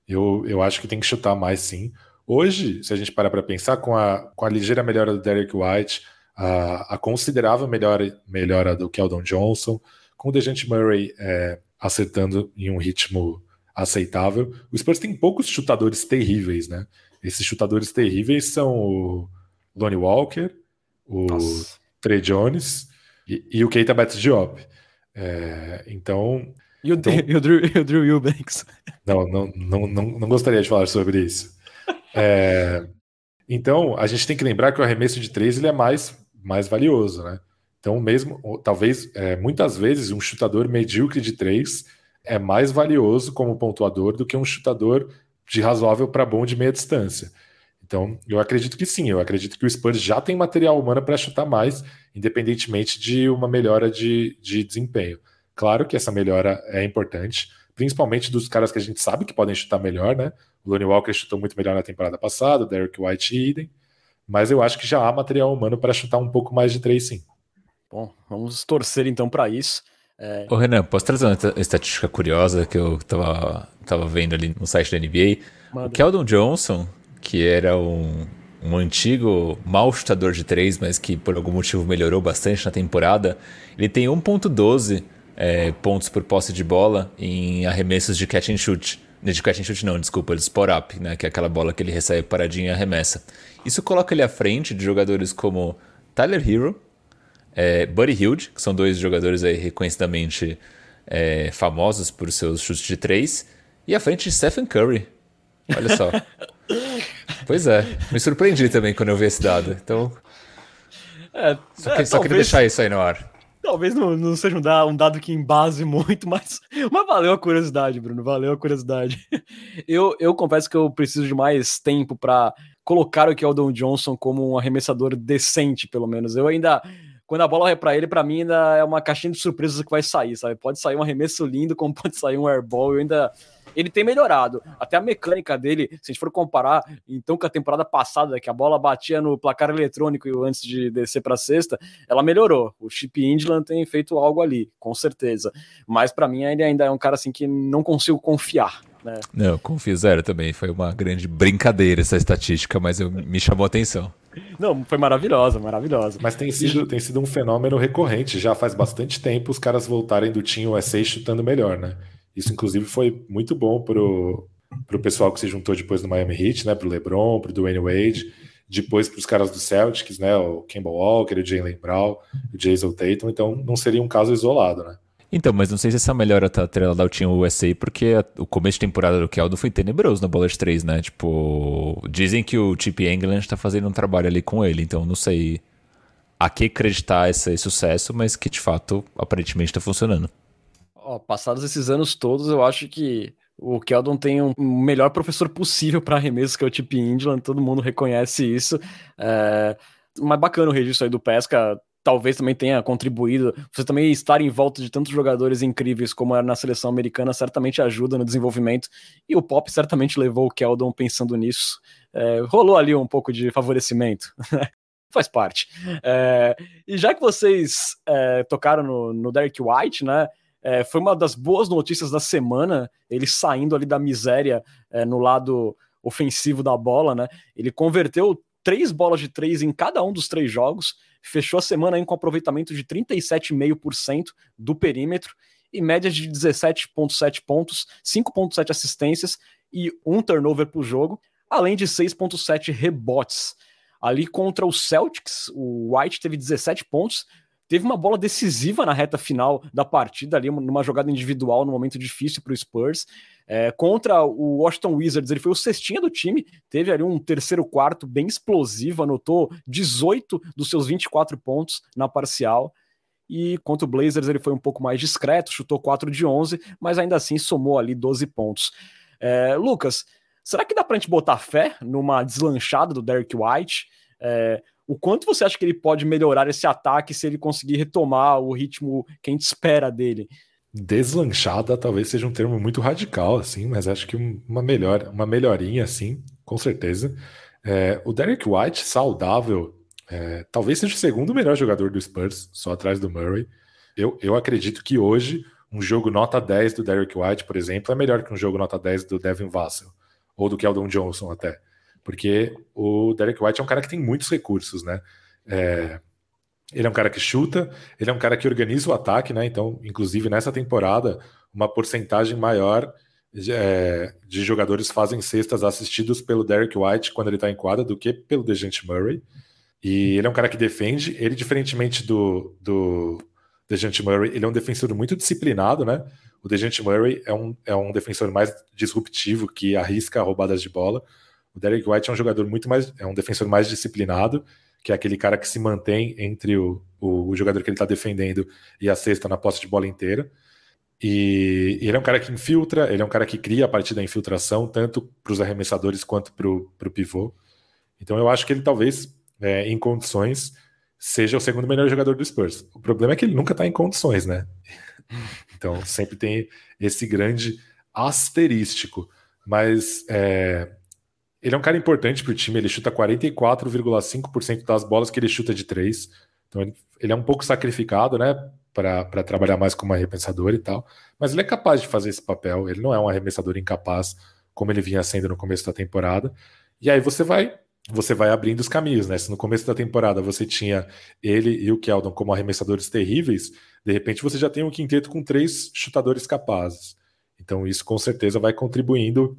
eu, eu acho que tem que chutar mais sim. Hoje, se a gente parar para pensar, com a, com a ligeira melhora do Derek White, a, a considerável melhora, melhora do Keldon Johnson, com o Dejante Murray é, acertando em um ritmo aceitável. O Spurs tem poucos chutadores terríveis, né? Esses chutadores terríveis são o Lonnie Walker, o Nossa. Trey Jones e, e o Keita Betts Diop. É, então. E o, então, e o, Drew, e o Drew Eubanks. <laughs> Não, não, não, não, não gostaria de falar sobre isso. É, então, a gente tem que lembrar que o arremesso de três ele é mais mais valioso, né? Então, mesmo, talvez, é, muitas vezes, um chutador medíocre de três é mais valioso como pontuador do que um chutador de razoável para bom de meia distância. Então, eu acredito que sim, eu acredito que o Spurs já tem material humano para chutar mais, independentemente de uma melhora de, de desempenho. Claro que essa melhora é importante, principalmente dos caras que a gente sabe que podem chutar melhor, né? O Lonnie Walker chutou muito melhor na temporada passada, o Derek White e Eden. Mas eu acho que já há material humano para chutar um pouco mais de três, sim. Bom, vamos torcer então para isso. É... Ô Renan, posso trazer uma estatística curiosa que eu tava, tava vendo ali no site da NBA? Manda. O Keldon Johnson, que era um, um antigo mau chutador de três, mas que por algum motivo melhorou bastante na temporada, ele tem 1.12 é, pontos por posse de bola em arremessos de catch and shoot. De catch and shoot não, desculpa, de spot up, né, que é aquela bola que ele recebe paradinha e arremessa. Isso coloca ele à frente de jogadores como Tyler Hero, é, Buddy Hilde, que são dois jogadores aí reconhecidamente é, famosos por seus chutes de três, e à frente de Stephen Curry. Olha só. <laughs> pois é, me surpreendi também quando eu vi esse dado. Então. É, só, que, é, só talvez... queria deixar isso aí no ar. Talvez não, não seja um dado, um dado que embase <laughs> muito, mas, mas valeu a curiosidade, Bruno. Valeu a curiosidade. <laughs> Eu, eu confesso que eu preciso de mais tempo para colocar o Keldon Johnson como um arremessador decente, pelo menos. Eu ainda quando a bola vai para ele, para mim ainda é uma caixinha de surpresas que vai sair, sabe? Pode sair um arremesso lindo, como <laughs> pode sair um airball. Eu ainda ele tem melhorado. Até a mecânica dele, se a gente for comparar, então, com a temporada passada, que a bola batia no placar eletrônico antes de descer para sexta, ela melhorou. O Chip Indland tem feito algo ali, com certeza. Mas para mim, ele ainda é um cara assim que não consigo confiar. Né? Não, confio zero também. Foi uma grande brincadeira essa estatística, mas eu, me chamou a atenção. Não, foi maravilhosa, maravilhosa. Mas tem sido, tem sido um fenômeno recorrente. Já faz bastante tempo os caras voltarem do Team USA chutando melhor, né? Isso, inclusive, foi muito bom pro, pro pessoal que se juntou depois no Miami Heat, né? Pro LeBron, pro Dwayne Wade, depois pros caras do Celtics, né? O Kemba Walker, o Jalen Brown, o Jason Tatum. Então, não seria um caso isolado, né? Então, mas não sei se essa melhora tá atrelada ao Team USA, porque o começo de temporada do Keldon foi tenebroso na de três, né? Tipo, dizem que o Chip England tá fazendo um trabalho ali com ele, então não sei a que acreditar esse sucesso, mas que de fato aparentemente tá funcionando. Ó, passados esses anos todos, eu acho que o Keldon tem um, um melhor professor possível para arremesso, que é o Chip Indland, todo mundo reconhece isso. É, mas bacana o registro aí do Pesca, talvez também tenha contribuído. Você também estar em volta de tantos jogadores incríveis como era na seleção americana certamente ajuda no desenvolvimento. E o Pop certamente levou o Keldon pensando nisso. É, rolou ali um pouco de favorecimento. <laughs> Faz parte. É, e já que vocês é, tocaram no, no Derek White, né? É, foi uma das boas notícias da semana, ele saindo ali da miséria é, no lado ofensivo da bola, né? Ele converteu três bolas de três em cada um dos três jogos, fechou a semana aí com aproveitamento de 37,5% do perímetro e média de 17,7 pontos, 5,7 assistências e um turnover por jogo, além de 6,7 rebotes. Ali contra o Celtics, o White teve 17 pontos, Teve uma bola decisiva na reta final da partida, ali, numa jogada individual, num momento difícil para o Spurs. É, contra o Washington Wizards, ele foi o cestinha do time, teve ali um terceiro quarto bem explosivo, anotou 18 dos seus 24 pontos na parcial. E contra o Blazers ele foi um pouco mais discreto, chutou 4 de 11, mas ainda assim somou ali 12 pontos. É, Lucas, será que dá para a gente botar fé numa deslanchada do Derek White? É, o quanto você acha que ele pode melhorar esse ataque se ele conseguir retomar o ritmo que a gente espera dele? Deslanchada talvez seja um termo muito radical, assim, mas acho que uma melhor, uma melhorinha, assim, com certeza. É, o Derek White, saudável, é, talvez seja o segundo melhor jogador do Spurs, só atrás do Murray. Eu, eu acredito que hoje um jogo nota 10 do Derek White, por exemplo, é melhor que um jogo nota 10 do Devin Vassell, ou do Keldon Johnson até porque o Derek White é um cara que tem muitos recursos, né? É, ele é um cara que chuta, ele é um cara que organiza o ataque, né? Então, inclusive nessa temporada, uma porcentagem maior de, é, de jogadores fazem cestas assistidos pelo Derek White quando ele está em quadra do que pelo Dejante Murray. E ele é um cara que defende, ele, diferentemente do, do Dejante Murray, ele é um defensor muito disciplinado, né? O Dejante Murray é um, é um defensor mais disruptivo que arrisca roubadas de bola. O Derek White é um jogador muito mais, é um defensor mais disciplinado, que é aquele cara que se mantém entre o, o, o jogador que ele está defendendo e a cesta na posse de bola inteira. E, e, ele é um cara que infiltra, ele é um cara que cria a partir da infiltração, tanto para os arremessadores quanto para o pivô. Então eu acho que ele talvez, é, em condições, seja o segundo melhor jogador do Spurs. O problema é que ele nunca está em condições, né? <laughs> Então sempre tem esse grande asterístico. Mas é, ele é um cara importante para o time, ele chuta 44,5% das bolas que ele chuta de três. Então ele, ele é um pouco sacrificado, né? Para trabalhar mais como arremessador e tal. Mas ele é capaz de fazer esse papel. Ele não é um arremessador incapaz, como ele vinha sendo no começo da temporada. E aí você vai você vai abrindo os caminhos, né? Se no começo da temporada você tinha ele e o Keldon como arremessadores terríveis, de repente você já tem um quinteto com três chutadores capazes. Então isso com certeza vai contribuindo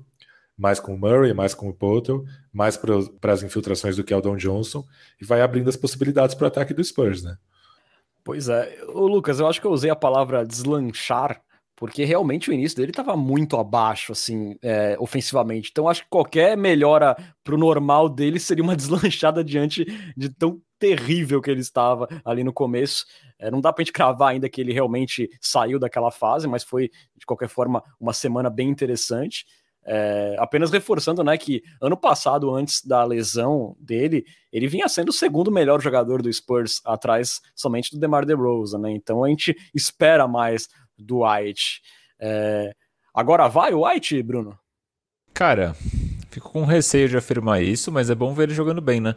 mais com o Murray, mais com o Potter, mais para as infiltrações do Keldon Johnson, e vai abrindo as possibilidades para o ataque do Spurs, né? Pois é. Ô, Lucas, eu acho que eu usei a palavra deslanchar, porque realmente o início dele estava muito abaixo, assim, é, ofensivamente. Então acho que qualquer melhora para o normal dele seria uma <laughs> deslanchada diante de tão terrível que ele estava ali no começo. É, não dá para a gente cravar ainda que ele realmente saiu daquela fase, mas foi, de qualquer forma, uma semana bem interessante. É, apenas reforçando, né, que ano passado, antes da lesão dele, ele vinha sendo o segundo melhor jogador do Spurs, atrás somente do DeMar DeRozan, né? Então a gente espera mais do White. É, agora vai o White, Bruno? Cara, fico com receio de afirmar isso, mas é bom ver ele jogando bem, né?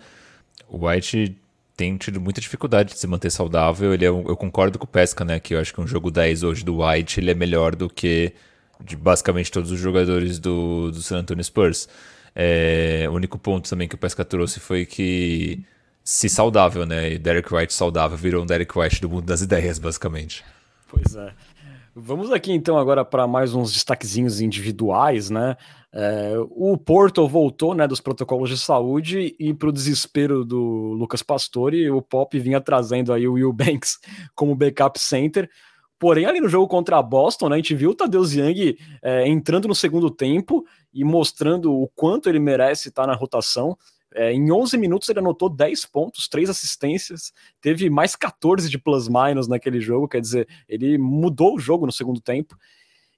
O White tem tido muita dificuldade de se manter saudável. Ele é um, eu concordo com o Pesca, né? Que eu acho que um jogo 10 hoje do White ele é melhor do que de basicamente todos os jogadores do, do San Antonio Spurs. É, o único ponto também que o Pesca trouxe foi que se saudável, né? E Derek White saudável virou um Derek White do mundo das ideias, basicamente. Pois é. Vamos aqui então agora para mais uns destaquezinhos individuais, né? É, o Porto voltou né, dos protocolos de saúde e para o desespero do Lucas Pastore, o Pop vinha trazendo aí o Will Banks como backup center. Porém, ali no jogo contra a Boston, né, a gente viu o Tadeusz Young é, entrando no segundo tempo e mostrando o quanto ele merece estar na rotação. É, em 11 minutos ele anotou 10 pontos, 3 assistências, teve mais 14 de plus-minus naquele jogo, quer dizer, ele mudou o jogo no segundo tempo.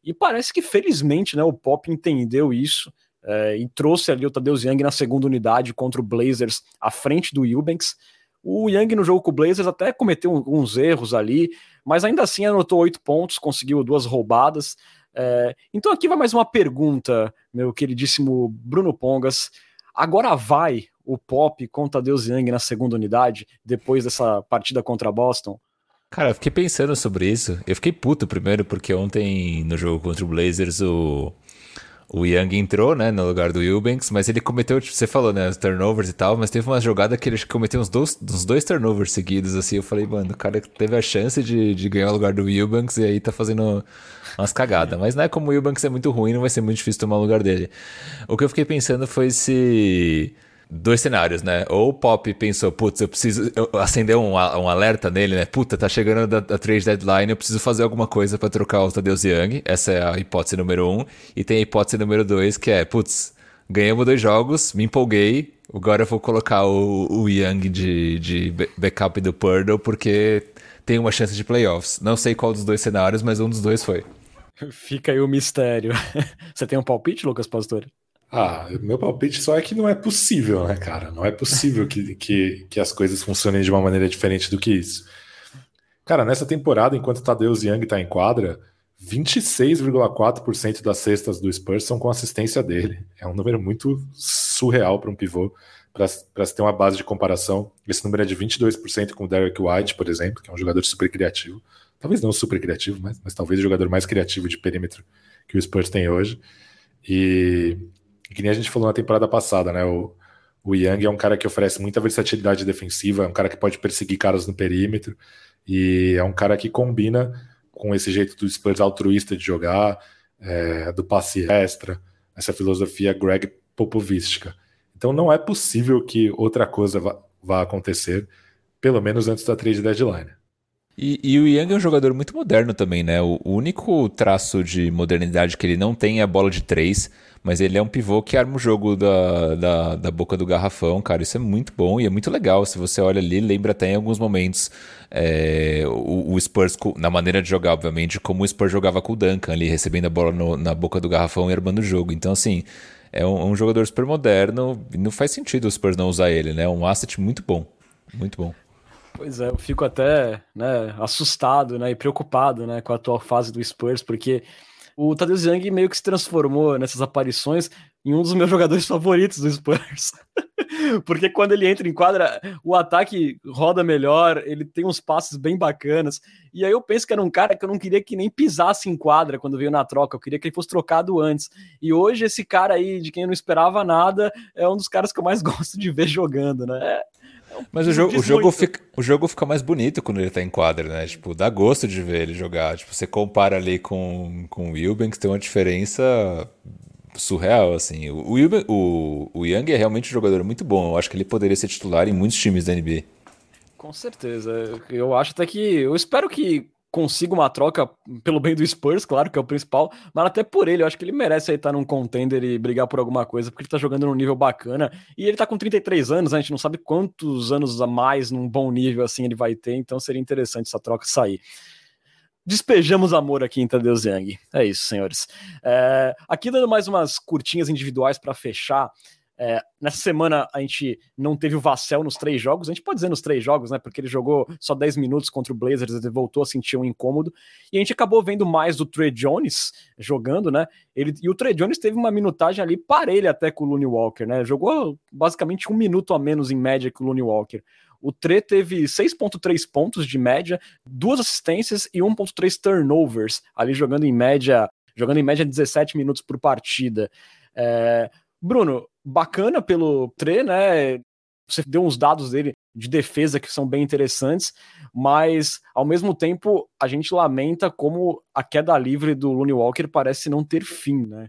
E parece que felizmente né, o Pop entendeu isso é, e trouxe ali o Tadeusz Young na segunda unidade contra o Blazers à frente do Eubanks. O Young no jogo com o Blazers até cometeu alguns erros ali, mas ainda assim anotou oito pontos, conseguiu duas roubadas. É, então aqui vai mais uma pergunta, meu queridíssimo Bruno Pongas. Agora vai o Pop contra Deus Young na segunda unidade, depois dessa partida contra Boston? Cara, eu fiquei pensando sobre isso. Eu fiquei puto primeiro, porque ontem no jogo contra o Blazers o o Young entrou, né, no lugar do Eubanks, mas ele cometeu, tipo, você falou, né, os turnovers e tal, mas teve uma jogada que ele cometeu uns dois, uns dois turnovers seguidos, assim, eu falei, mano, o cara teve a chance de, de ganhar o lugar do Eubanks e aí tá fazendo umas cagadas. Mas, né, como o Eubanks é muito ruim, não vai ser muito difícil tomar o lugar dele. O que eu fiquei pensando foi se dois cenários, né? Ou o Pop pensou, putz, eu preciso acender um, um alerta nele, né? Puta, tá chegando a, a trade deadline, eu preciso fazer alguma coisa para trocar o Tadeusz Young. Essa é a hipótese número um. E tem a hipótese número dois, que é, putz, ganhamos dois jogos, me empolguei, agora eu vou colocar o, o Young de, de backup do Purdle, porque tem uma chance de playoffs. Não sei qual dos dois cenários, mas um dos dois foi. <laughs> Fica aí o mistério. <laughs> Você tem um palpite, Lucas Pastore? Ah, meu palpite só é que não é possível, né, cara? Não é possível que, <laughs> que, que as coisas funcionem de uma maneira diferente do que isso. Cara, nessa temporada, enquanto Tadeusz Young tá em quadra, 26,4% das cestas do Spurs são com assistência dele. É um número muito surreal para um pivô, para se ter uma base de comparação. Esse número é de 22% com o Derek White, por exemplo, que é um jogador super criativo. Talvez não super criativo, mas, mas talvez o jogador mais criativo de perímetro que o Spurs tem hoje. E que nem a gente falou na temporada passada, né? O, o Young é um cara que oferece muita versatilidade defensiva, é um cara que pode perseguir caras no perímetro e é um cara que combina com esse jeito do Spurs altruísta de jogar, é, do passe extra, essa filosofia Greg Popovística. Então não é possível que outra coisa vá, vá acontecer, pelo menos antes da trade deadline. E, e, o Young é um jogador muito moderno também, né? O, o, único traço de modernidade que ele não tem é a bola de três, mas ele é um pivô que arma o jogo da, da, da, boca do garrafão, cara. Isso é muito bom e é muito legal. Se você olha ali, lembra até em alguns momentos é, o, o, Spurs, na maneira de jogar, obviamente, como o Spurs jogava com o Duncan ali, recebendo a bola no, na boca do garrafão e armando o jogo. Então, assim, é um, um jogador super moderno. Não faz sentido o Spurs não usar ele, né? É um asset muito bom. Muito bom. Pois é, eu fico até né, assustado né, e preocupado né, com a atual fase do Spurs, porque o Tadeusz Young meio que se transformou nessas aparições em um dos meus <laughs> jogadores favoritos do Spurs. <laughs> porque quando ele entra em quadra, o ataque roda melhor, ele tem uns passes bem bacanas. E aí eu penso que era um cara que eu não queria que nem pisasse em quadra quando veio na troca, eu queria que ele fosse trocado antes. E hoje esse cara aí, de quem eu não esperava nada, é um dos caras que eu mais <laughs> gosto de ver jogando, né? É mas o jogo, o, jogo fica, o jogo fica mais bonito quando ele tá em quadra, né? Tipo, dá gosto de ver ele jogar. Tipo, você compara ali com, com o Wilbanks, tem uma diferença surreal, assim. O, Wilben, o, o Young é realmente um jogador muito bom. Eu acho que ele poderia ser titular em muitos times da NBA. Com certeza. Eu acho até que. Eu espero que consiga uma troca pelo bem do Spurs, claro que é o principal, mas até por ele, eu acho que ele merece aí estar num contender e brigar por alguma coisa, porque ele tá jogando num nível bacana, e ele tá com 33 anos, né? a gente não sabe quantos anos a mais num bom nível assim ele vai ter, então seria interessante essa troca sair. despejamos amor aqui em Tadeu Zhang. É isso, senhores. É, aqui dando mais umas curtinhas individuais para fechar. É, nessa semana a gente não teve o Vassell nos três jogos, a gente pode dizer nos três jogos, né? Porque ele jogou só 10 minutos contra o Blazers e voltou a sentir um incômodo. E a gente acabou vendo mais do Trey Jones jogando, né? Ele, e o Trey Jones teve uma minutagem ali parelha até com o Looney Walker, né? Jogou basicamente um minuto a menos em média que o Looney Walker. O Tre teve 6.3 pontos de média, duas assistências e 1.3 turnovers, ali jogando em média, jogando em média 17 minutos por partida. É, Bruno, bacana pelo Tre, né? Você deu uns dados dele de defesa que são bem interessantes, mas ao mesmo tempo a gente lamenta como a queda livre do Looney Walker parece não ter fim, né?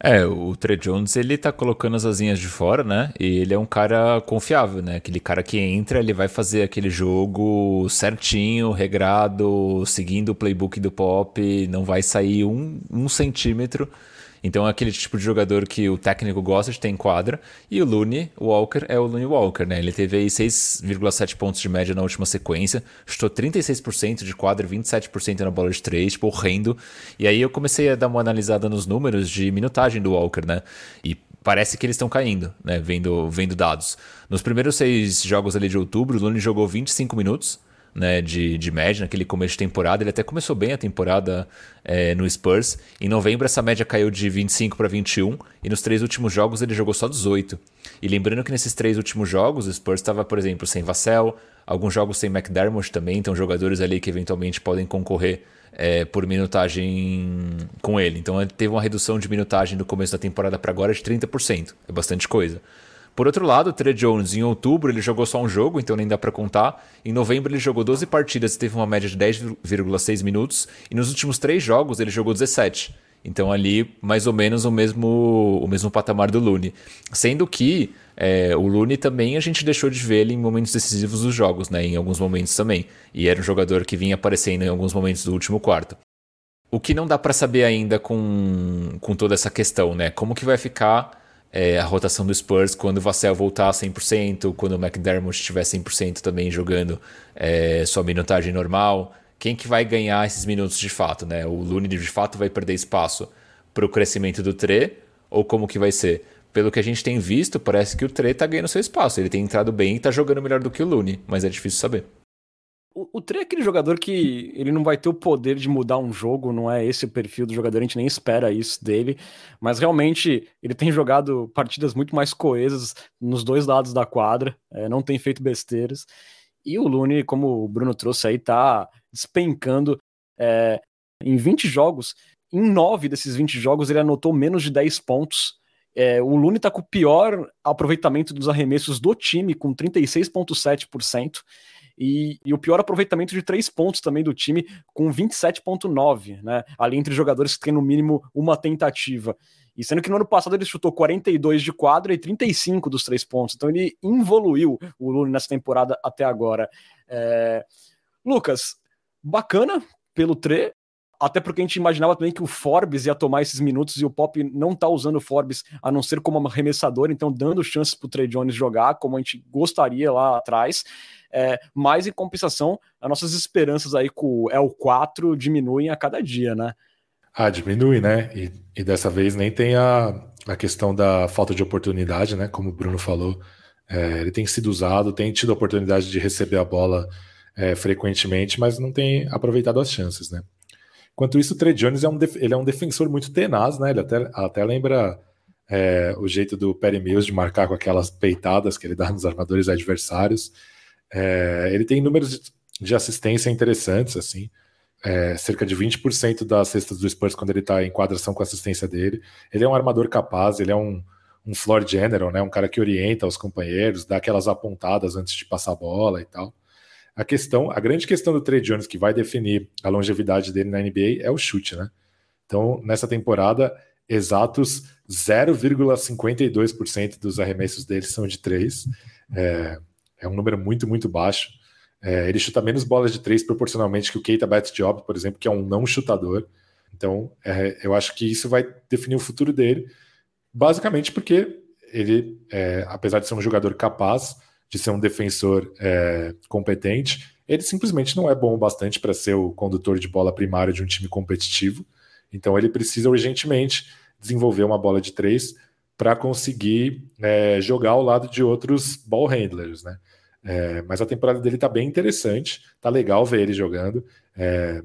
É, o Trey Jones, ele tá colocando as asinhas de fora, né? E ele é um cara confiável, né? Aquele cara que entra, ele vai fazer aquele jogo certinho, regrado, seguindo o playbook do Pop, não vai sair um, um centímetro então é aquele tipo de jogador que o técnico gosta de ter em quadra. E o Looney Walker é o Looney Walker, né? Ele teve aí 6,7 pontos de média na última sequência, chutou 36% de quadra, 27% na bola de 3, tipo, horrendo. E aí eu comecei a dar uma analisada nos números de minutagem do Walker, né? E parece que eles estão caindo, né? Vendo, vendo dados. Nos primeiros seis jogos ali de outubro, o Looney jogou 25 minutos né, de, de média naquele começo de temporada. Ele até começou bem a temporada é, no Spurs. Em novembro, essa média caiu de 25 para 21 e nos três últimos jogos ele jogou só 18. E lembrando que nesses três últimos jogos, o Spurs estava, por exemplo, sem Vassell, alguns jogos sem McDermott também, então jogadores ali que eventualmente podem concorrer é, por minutagem com ele. Então ele teve uma redução de minutagem do começo da temporada para agora de 30%. É bastante coisa. Por outro lado, o Trey Jones, em outubro, ele jogou só um jogo, então nem dá para contar. Em novembro, ele jogou 12 partidas e teve uma média de 10,6 minutos. E nos últimos três jogos, ele jogou 17. Então, ali, mais ou menos o mesmo, o mesmo patamar do Lune. Sendo que é, o Lune também a gente deixou de ver ele em momentos decisivos dos jogos, né? Em alguns momentos também. E era um jogador que vinha aparecendo em alguns momentos do último quarto. O que não dá para saber ainda com, com toda essa questão, né? Como que vai ficar é, a rotação do Spurs quando o Vassell voltar a 100%, quando o McDermott estiver 100% também jogando é, sua minutagem normal. Quem que vai ganhar esses minutos de fato? Né? O Looney de fato vai perder espaço para o crescimento do Tre ou como que vai ser? Pelo que a gente tem visto, parece que o Tre está ganhando seu espaço. Ele tem entrado bem e está jogando melhor do que o Looney, mas é difícil saber. O, o Trey é aquele jogador que ele não vai ter o poder de mudar um jogo, não é esse o perfil do jogador, a gente nem espera isso dele, mas realmente ele tem jogado partidas muito mais coesas nos dois lados da quadra, é, não tem feito besteiras, e o Lune, como o Bruno trouxe aí, tá despencando é, em 20 jogos, em 9 desses 20 jogos ele anotou menos de 10 pontos, é, o Lune tá com o pior aproveitamento dos arremessos do time, com 36,7%. E, e, o pior aproveitamento de três pontos também do time, com 27,9, né? Ali entre jogadores que têm no mínimo uma tentativa. E sendo que no ano passado ele chutou 42 de quadra e 35 dos três pontos. Então ele evoluiu o Lune nessa temporada até agora. É... Lucas, bacana pelo Tre, até porque a gente imaginava também que o Forbes ia tomar esses minutos e o Pop não tá usando o Forbes a não ser como arremessador, então dando chances pro Trey Jones jogar como a gente gostaria lá atrás. É, mas em compensação, as nossas esperanças aí com o L4 diminuem a cada dia, né? Ah, diminui, né? E, e dessa vez nem tem a, a questão da falta de oportunidade, né? Como o Bruno falou, é, ele tem sido usado, tem tido a oportunidade de receber a bola é, frequentemente, mas não tem aproveitado as chances, né? Enquanto isso, o Trey Jones é um, ele é um defensor muito tenaz, né? Ele até, até lembra é, o jeito do Perry Mills de marcar com aquelas peitadas que ele dá <laughs> nos armadores adversários. É, ele tem números de assistência interessantes, assim. É, cerca de 20% das cestas do Spurs quando ele está em quadração com a assistência dele. Ele é um armador capaz, ele é um, um floor general, né? um cara que orienta os companheiros, dá aquelas apontadas antes de passar a bola e tal. A questão, a grande questão do Trey Jones que vai definir a longevidade dele na NBA é o chute, né? Então, nessa temporada, exatos 0,52% dos arremessos dele são de três. É, é um número muito, muito baixo. É, ele chuta menos bolas de três proporcionalmente que o Keita Job, por exemplo, que é um não chutador. Então, é, eu acho que isso vai definir o futuro dele, basicamente porque ele, é, apesar de ser um jogador capaz, de ser um defensor é, competente, ele simplesmente não é bom o bastante para ser o condutor de bola primário de um time competitivo. Então ele precisa urgentemente desenvolver uma bola de três para conseguir é, jogar ao lado de outros ball handlers, né? É, mas a temporada dele está bem interessante, tá legal ver ele jogando. É,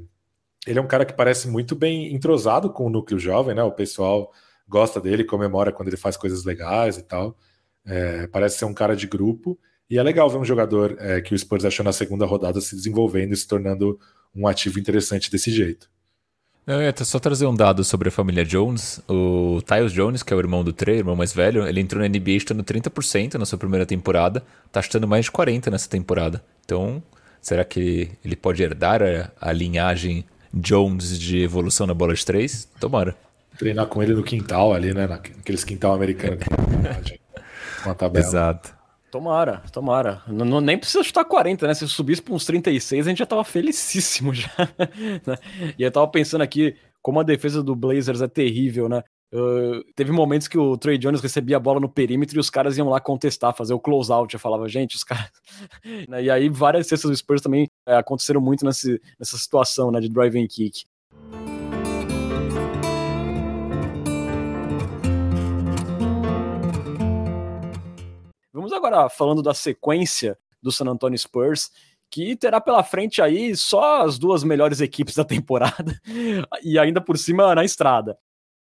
ele é um cara que parece muito bem entrosado com o núcleo jovem, né? O pessoal gosta dele, comemora quando ele faz coisas legais e tal. É, parece ser um cara de grupo. E é legal ver um jogador é, que o Spurs achou na segunda rodada se desenvolvendo e se tornando um ativo interessante desse jeito. Eu ia só trazer um dado sobre a família Jones. O Tyus Jones, que é o irmão do Trey, irmão mais velho, ele entrou na NBA estando 30% na sua primeira temporada, tá chutando mais de 40% nessa temporada. Então, será que ele pode herdar a, a linhagem Jones de evolução na bola de três? Tomara. Treinar com ele no quintal ali, né? Naqueles quintal americano. <laughs> Uma tabela. Exato. Tomara, tomara. Não, não, nem precisa chutar 40, né? Se subisse para uns 36, a gente já tava felicíssimo <laughs> já. Né? e eu tava pensando aqui como a defesa do Blazers é terrível, né? Uh, teve momentos que o Trey Jones recebia a bola no perímetro e os caras iam lá contestar, fazer o close-out. Eu falava, gente, os caras. <laughs> Né? e aí várias cestas do Spurs também é, aconteceram muito nesse, nessa situação né, de driving kick. Vamos agora falando da sequência do San Antonio Spurs, que terá pela frente aí só as duas melhores equipes da temporada <laughs> e ainda por cima na estrada.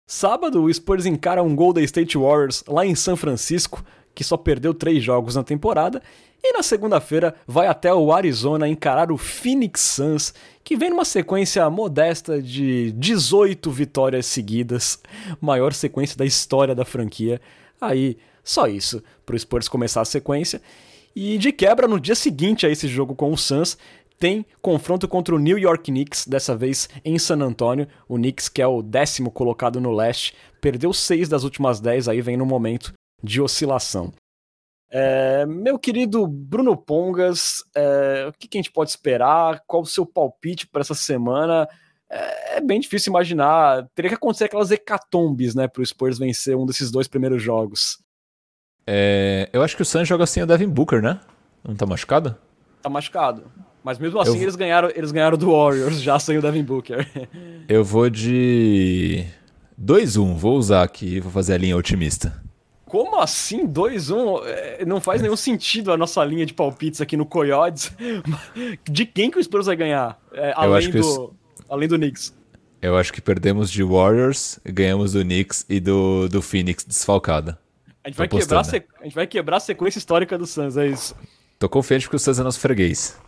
Sábado, o Spurs encara um Golden State Warriors lá em São Francisco, que só perdeu três jogos na temporada, e na segunda-feira vai até o Arizona encarar o Phoenix Suns, que vem numa sequência modesta de 18 vitórias seguidas, maior sequência da história da franquia. Aí só isso para o Spurs começar a sequência. E de quebra, no dia seguinte a esse jogo com o Suns, tem confronto contra o New York Knicks, dessa vez em San Antonio. O Knicks, que é o décimo colocado no leste, perdeu seis das últimas dez, aí vem no momento de oscilação. É, meu querido Bruno Pongas, é, o que, que, a gente pode esperar? Qual o seu palpite para essa semana? É, é, bem difícil imaginar. Teria que acontecer aquelas hecatombes, né, para o Spurs vencer um desses dois primeiros jogos. É, eu acho que o Suns joga sem o Devin Booker, né? Não tá machucado? Tá machucado. Mas mesmo assim eu... eles ganharam, eles ganharam do Warriors já sem o Devin Booker. <laughs> eu vou de 2-1, vou usar aqui, vou fazer a linha otimista. Como assim 2-1? É, não faz nenhum sentido a nossa linha de palpites aqui no Coyotes. <laughs> De quem que o Spurs vai ganhar? É, além, do, além do Knicks. Eu acho que perdemos de Warriors, ganhamos do Knicks e do, do Phoenix desfalcada. A gente, vai quebrar a gente vai quebrar a sequência histórica do Suns, é isso. Tô confiante que o Suns é nosso freguês.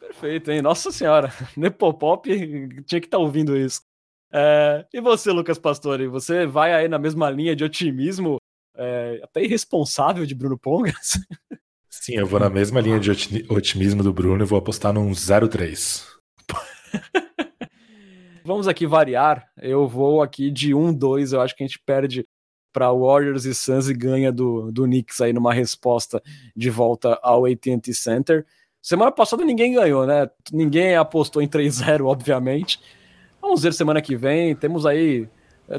Perfeito, hein? Nossa senhora. <laughs> Nepopop tinha que estar tá ouvindo isso. É... E você, Lucas Pastore? Você vai aí na mesma linha de otimismo, é... até irresponsável de Bruno Pongas? <laughs> Sim, eu vou na mesma linha de otimismo do Bruno e vou apostar num 0-3. <laughs> Vamos aqui variar. Eu vou aqui de 1-2. Eu acho que a gente perde para Warriors e Suns e ganha do, do Knicks aí numa resposta de volta ao AT&T Center. Semana passada ninguém ganhou, né? Ninguém apostou em 3-0, <laughs> obviamente. Vamos ver semana que vem. Temos aí.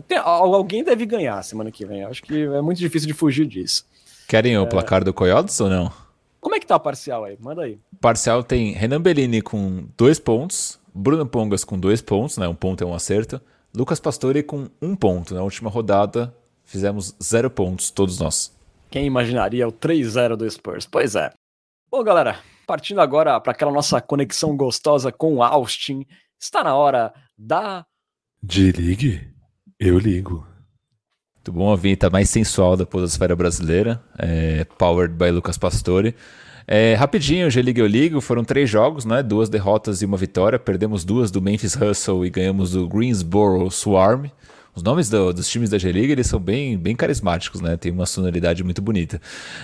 Tem, alguém deve ganhar semana que vem. Acho que é muito difícil de fugir disso. Querem é... o placar do Coyotes ou não? Como é que tá o parcial aí? Manda aí. Parcial tem Renan Bellini com dois pontos, Bruno Pongas com dois pontos, né? Um ponto é um acerto. Lucas Pastore com um ponto. Na última rodada, Fizemos zero pontos, todos nós. Quem imaginaria o 3-0 do Spurs? Pois é. Bom, galera, partindo agora para aquela nossa conexão gostosa com Austin, está na hora da. De ligue? Eu ligo. Muito bom, a vinheta mais sensual da Podosfera Brasileira, é, powered by Lucas Pastore. É, rapidinho, G-Liga eu ligo, foram três jogos, né? duas derrotas e uma vitória. Perdemos duas do Memphis Hustle e ganhamos do Greensboro Swarm. Os nomes do, dos times da G-League, eles são bem, bem carismáticos, né? Tem uma sonoridade muito bonita.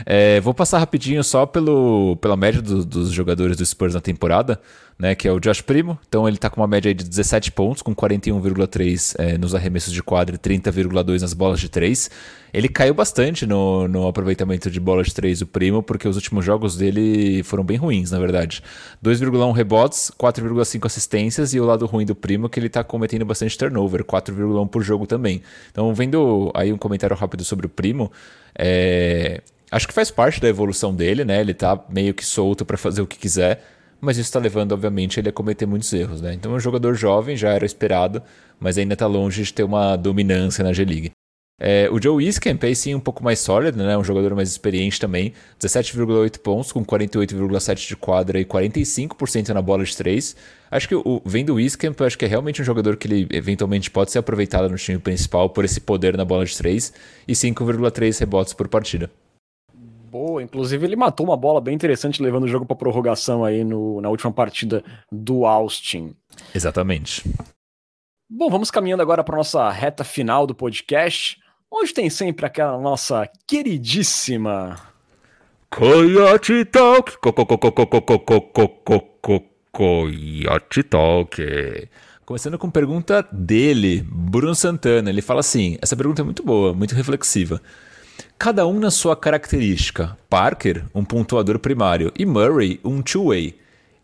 É, vou passar rapidinho só pelo, pela média do, dos jogadores do Spurs na temporada né, que é o Josh Primo. Então ele está com uma média de 17 pontos, com 41,3 é, nos arremessos de quadra e 30,2 nas bolas de 3. Ele caiu bastante no, no aproveitamento de bolas de 3, o Primo, porque os últimos jogos dele foram bem ruins, na verdade. 2,1 rebotes, 4,5 assistências e o lado ruim do Primo que ele está cometendo bastante turnover, 4,1 por jogo também. Então, vendo aí um comentário rápido sobre o Primo, é, Acho que faz parte da evolução dele, né? Ele tá meio que solto para fazer o que quiser, mas isso está levando, obviamente, ele a cometer muitos erros, né? Então é um jogador jovem, já era esperado, mas ainda está longe de ter uma dominância na G-League. É, o Joe Wiskamp aí sim um pouco mais sólido, né? Um jogador mais experiente também. 17,8 pontos com 48,7 de quadra e 45% na bola de 3. Acho que o, vendo o Wiskamp, acho que é realmente um jogador que ele eventualmente pode ser aproveitado no time principal por esse poder na bola de 3 e 5,3 rebotes por partida. Boa, inclusive ele matou uma bola bem interessante levando o jogo para prorrogação aí no, na última partida do Austin. Exatamente. Bom, vamos caminhando agora para nossa reta final do podcast. Hoje tem sempre aquela nossa queridíssima. Coyote Talk! Coyote Talk! Começando com pergunta dele, Bruno Santana. Ele fala assim: essa pergunta é muito boa, muito reflexiva. Cada um na sua característica. Parker, um pontuador primário, e Murray, um two-way.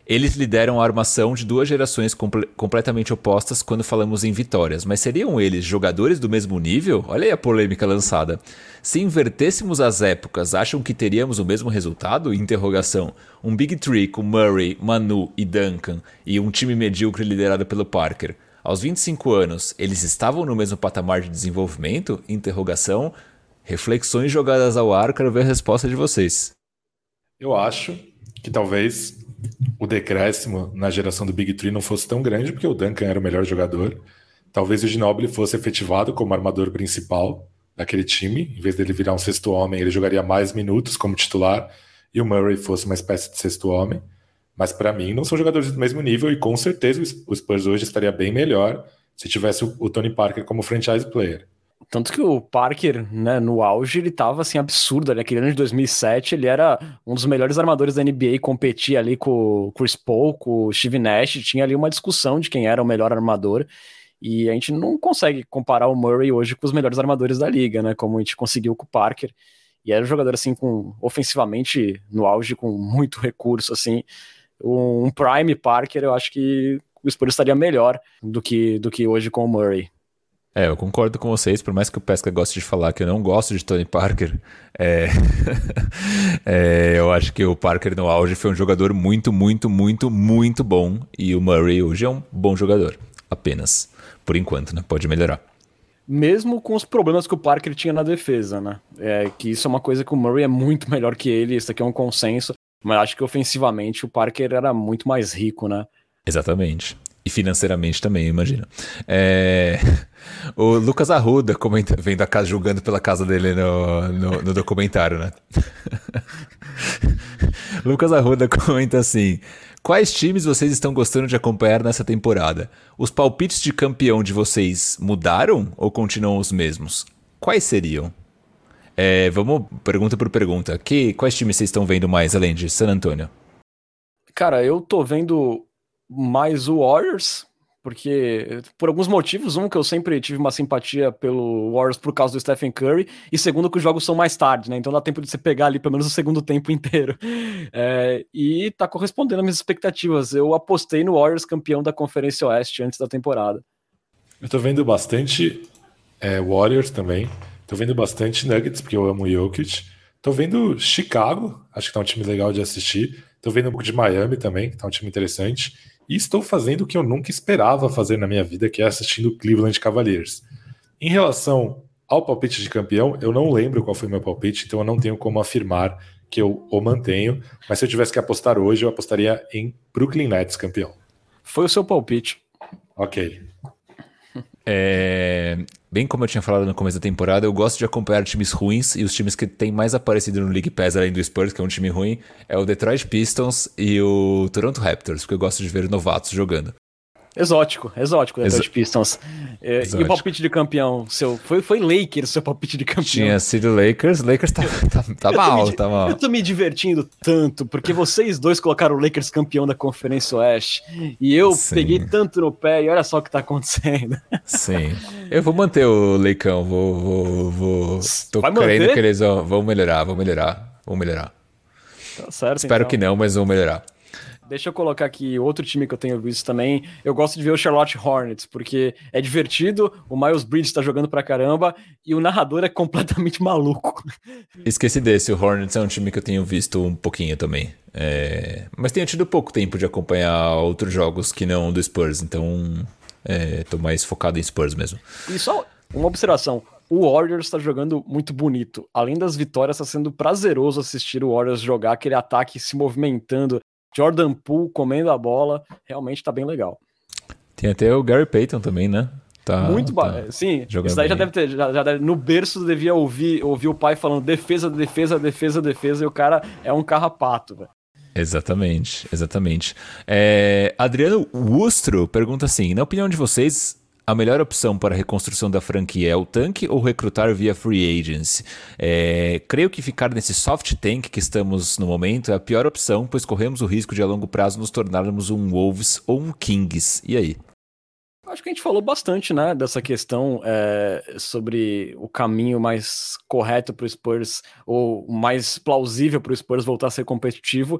Eles lideram a armação de duas gerações comple completamente opostas quando falamos em vitórias, mas seriam eles jogadores do mesmo nível? Olha aí a polêmica lançada. Se invertêssemos as épocas, acham que teríamos o mesmo resultado? Interrogação. Um Big Three com Murray, Manu e Duncan e um time medíocre liderado pelo Parker. Aos 25 anos, eles estavam no mesmo patamar de desenvolvimento? Interrogação. Reflexões jogadas ao ar, quero ver a resposta de vocês. Eu acho que talvez o decréscimo na geração do Big Three não fosse tão grande, porque o Duncan era o melhor jogador. Talvez o Ginobili fosse efetivado como armador principal daquele time. Em vez dele virar um sexto homem, ele jogaria mais minutos como titular e o Murray fosse uma espécie de sexto homem. Mas para mim, não são jogadores do mesmo nível e com certeza o Spurs hoje estaria bem melhor se tivesse o Tony Parker como franchise player. Tanto que o Parker, né, no auge, ele tava assim absurdo. Naquele ano de 2007, ele era um dos melhores armadores da NBA, competia ali com o Chris Paul, com o Steve Nash, tinha ali uma discussão de quem era o melhor armador. E a gente não consegue comparar o Murray hoje com os melhores armadores da liga, né, como a gente conseguiu com o Parker. E era um jogador assim com ofensivamente no auge com muito recurso assim. Um prime Parker, eu acho que o Spurs estaria melhor do que do que hoje com o Murray. É, eu concordo com vocês, por mais que o Pesca goste de falar que eu não gosto de Tony Parker, é... <laughs> é, eu acho que o Parker no auge foi um jogador muito, muito, muito, muito bom e o Murray hoje é um bom jogador, apenas, por enquanto, né? Pode melhorar. Mesmo com os problemas que o Parker tinha na defesa, né? É, que isso é uma coisa que o Murray é muito <laughs> melhor que ele, isso aqui é um consenso, mas acho que ofensivamente o Parker era muito mais rico, né? Exatamente. E financeiramente também, imagino. É... <laughs> O Lucas Arruda comenta, vendo a casa julgando pela casa dele no, no, no documentário, né? <laughs> Lucas Arruda comenta assim: Quais times vocês estão gostando de acompanhar nessa temporada? Os palpites de campeão de vocês mudaram ou continuam os mesmos? Quais seriam? É, vamos pergunta por pergunta. Que, quais times vocês estão vendo mais além de San Antonio? Cara, eu tô vendo mais o Warriors, porque por alguns motivos, um que eu sempre tive uma simpatia pelo Warriors por causa do Stephen Curry, e segundo que os jogos são mais tarde, né? Então dá tempo de você pegar ali pelo menos o segundo tempo <laughs> inteiro. É, e tá correspondendo às minhas expectativas. Eu apostei no Warriors campeão da Conferência Oeste antes da temporada. Eu tô vendo bastante é, Warriors também. Tô vendo bastante Nuggets, porque eu amo Jokic. Tô vendo Chicago, acho que tá um time legal de assistir. Tô vendo um pouco de Miami também, que tá um time interessante. E estou fazendo o que eu nunca esperava fazer na minha vida, que é assistindo Cleveland Cavaliers. Em relação ao palpite de campeão, eu não lembro qual foi meu palpite, então eu não tenho como afirmar que eu o mantenho. Mas se eu tivesse que apostar hoje, eu apostaria em Brooklyn Nets campeão. Foi o seu palpite. Ok. É, bem como eu tinha falado no começo da temporada, eu gosto de acompanhar times ruins e os times que têm mais aparecido no League Pass além do Spurs, que é um time ruim, é o Detroit Pistons e o Toronto Raptors, porque eu gosto de ver novatos jogando. Exótico, exótico, Detroit Exó Pistons. É, exótico. E o palpite de campeão seu? Foi, foi Lakers seu palpite de campeão? Tinha sido Lakers, Lakers tá, tá, tá mal, me, tá mal. Eu tô me divertindo tanto, porque vocês dois colocaram o Lakers campeão da Conferência Oeste, e eu Sim. peguei tanto no pé, e olha só o que tá acontecendo. Sim, eu vou manter o Leicão, vou, vou, vou... Tô Vai crendo manter? que eles vão, vão melhorar, vão melhorar, vão melhorar. Tá certo, Espero então. que não, mas vão melhorar. Deixa eu colocar aqui outro time que eu tenho visto também. Eu gosto de ver o Charlotte Hornets, porque é divertido, o Miles Bridges tá jogando pra caramba e o narrador é completamente <laughs> maluco. Esqueci desse, o Hornets é um time que eu tenho visto um pouquinho também. É... Mas tenho tido pouco tempo de acompanhar outros jogos que não do Spurs, então é, tô mais focado em Spurs mesmo. E só uma observação: o Warriors está jogando muito bonito. Além das vitórias, está sendo prazeroso assistir o Warriors jogar aquele ataque se movimentando. Jordan Poole comendo a bola, realmente está bem legal. Tem até o Gary Payton também, né? Tá, muito tá Sim, isso daí já deve ter. Já, já deve, no berço devia ouvir, ouvir o pai falando defesa, defesa, defesa, defesa, e o cara é um carrapato, velho. Exatamente, exatamente. É, Adriano Wustro pergunta assim: na opinião de vocês, a melhor opção para a reconstrução da franquia é o tanque ou recrutar via free agency? É, creio que ficar nesse soft tank que estamos no momento é a pior opção, pois corremos o risco de a longo prazo nos tornarmos um Wolves ou um Kings. E aí? Acho que a gente falou bastante, né, dessa questão é, sobre o caminho mais correto para o Spurs, ou mais plausível para o Spurs voltar a ser competitivo.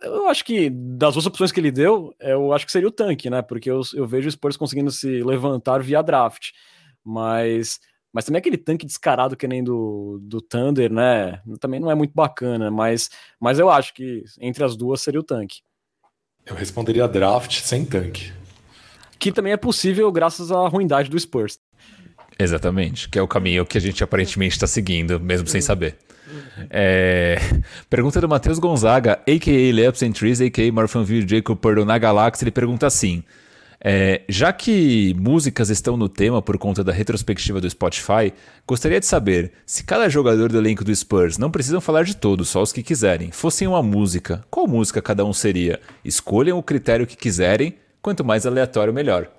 Eu acho que das duas opções que ele deu, eu acho que seria o tanque, né? Porque eu, eu vejo o Spurs conseguindo se levantar via draft. Mas, mas também aquele tanque descarado que nem do, do Thunder, né? Também não é muito bacana. Mas, mas eu acho que entre as duas seria o tanque. Eu responderia draft sem tanque. Que também é possível graças à ruindade do Spurs. Exatamente, que é o caminho que a gente aparentemente está seguindo, mesmo sem saber. É... Pergunta do Matheus Gonzaga, a.k.a. Leops and Trees, a.k.a. Morphanville Jacob Purdle na galáxia. Ele pergunta assim: é, já que músicas estão no tema por conta da retrospectiva do Spotify, gostaria de saber se cada jogador do elenco do Spurs, não precisam falar de todos, só os que quiserem, fossem uma música, qual música cada um seria? Escolham o critério que quiserem, quanto mais aleatório, melhor.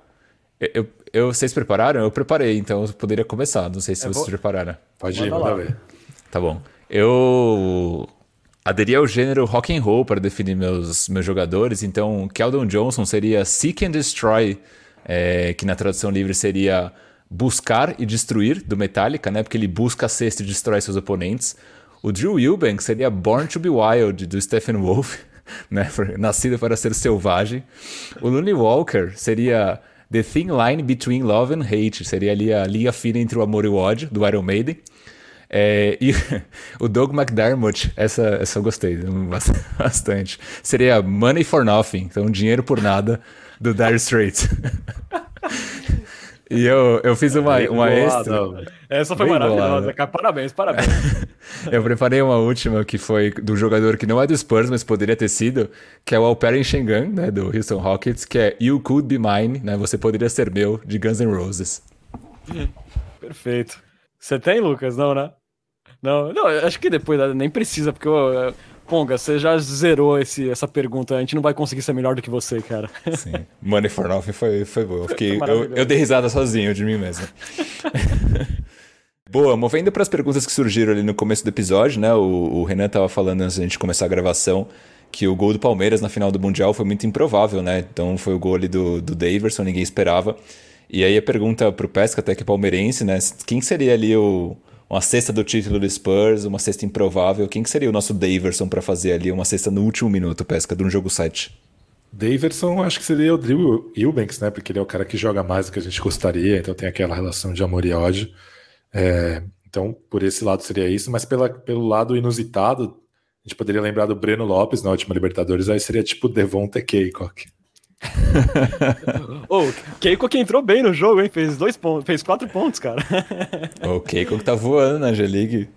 Eu, eu, vocês prepararam? Eu preparei, então eu poderia começar. Não sei se vocês vou... prepararam. Pode ir, manda ver. Tá bom. Eu aderi ao gênero rock and roll para definir meus, meus jogadores, então Keldon Johnson seria Seek and Destroy, é, que na tradução livre seria buscar e destruir, do Metallica, né? Porque ele busca a cesta e destrói seus oponentes. O Drew Eubank seria Born to be Wild, do Stephen Wolf, <laughs> né? Nascido para ser selvagem. O Looney Walker seria The Thin Line Between Love and Hate, seria ali a linha fina entre o amor e o ódio, do Iron Maiden. É, e <laughs> o Doug McDermott, essa, essa eu gostei <laughs> bastante. Seria Money for Nothing, então dinheiro por nada, do Dire Straits. <laughs> E eu, eu fiz uma, uma extra. Essa foi Bem maravilhosa, cara. Parabéns, parabéns. <laughs> eu preparei uma última que foi do jogador que não é do Spurs, mas poderia ter sido, que é o Alperen Schengen, né, do Houston Rockets, que é You Could Be Mine, né, você poderia ser meu, de Guns N' Roses. <laughs> Perfeito. Você tem, Lucas? Não, né? Não, não, acho que depois nem precisa, porque eu, Ponga, você já zerou esse, essa pergunta. A gente não vai conseguir ser melhor do que você, cara. Sim. Money for Nothing foi, foi boa. Eu, <laughs> fiquei, eu, eu dei risada sozinho de mim mesmo. <laughs> Boa, movendo para as perguntas que surgiram ali no começo do episódio, né? O, o Renan estava falando antes da gente começar a gravação que o gol do Palmeiras na final do Mundial foi muito improvável, né? Então foi o gol ali do, do Daverson, ninguém esperava. E aí a pergunta para o Pesca, até que é palmeirense, né? Quem seria ali o, uma cesta do título do Spurs, uma cesta improvável. Quem que seria o nosso Daverson para fazer ali uma cesta no último minuto, pesca, de um jogo 7? Daverson, acho que seria o Drew Eubanks, né? Porque ele é o cara que joga mais do que a gente gostaria, então tem aquela relação de amor e ódio. É, então, por esse lado seria isso, mas pela, pelo lado inusitado, a gente poderia lembrar do Breno Lopes na última Libertadores, aí seria tipo Devonta O Keiko que entrou bem no jogo, hein? Fez dois pontos, fez quatro pontos, cara. o Keiko que tá voando na G-League.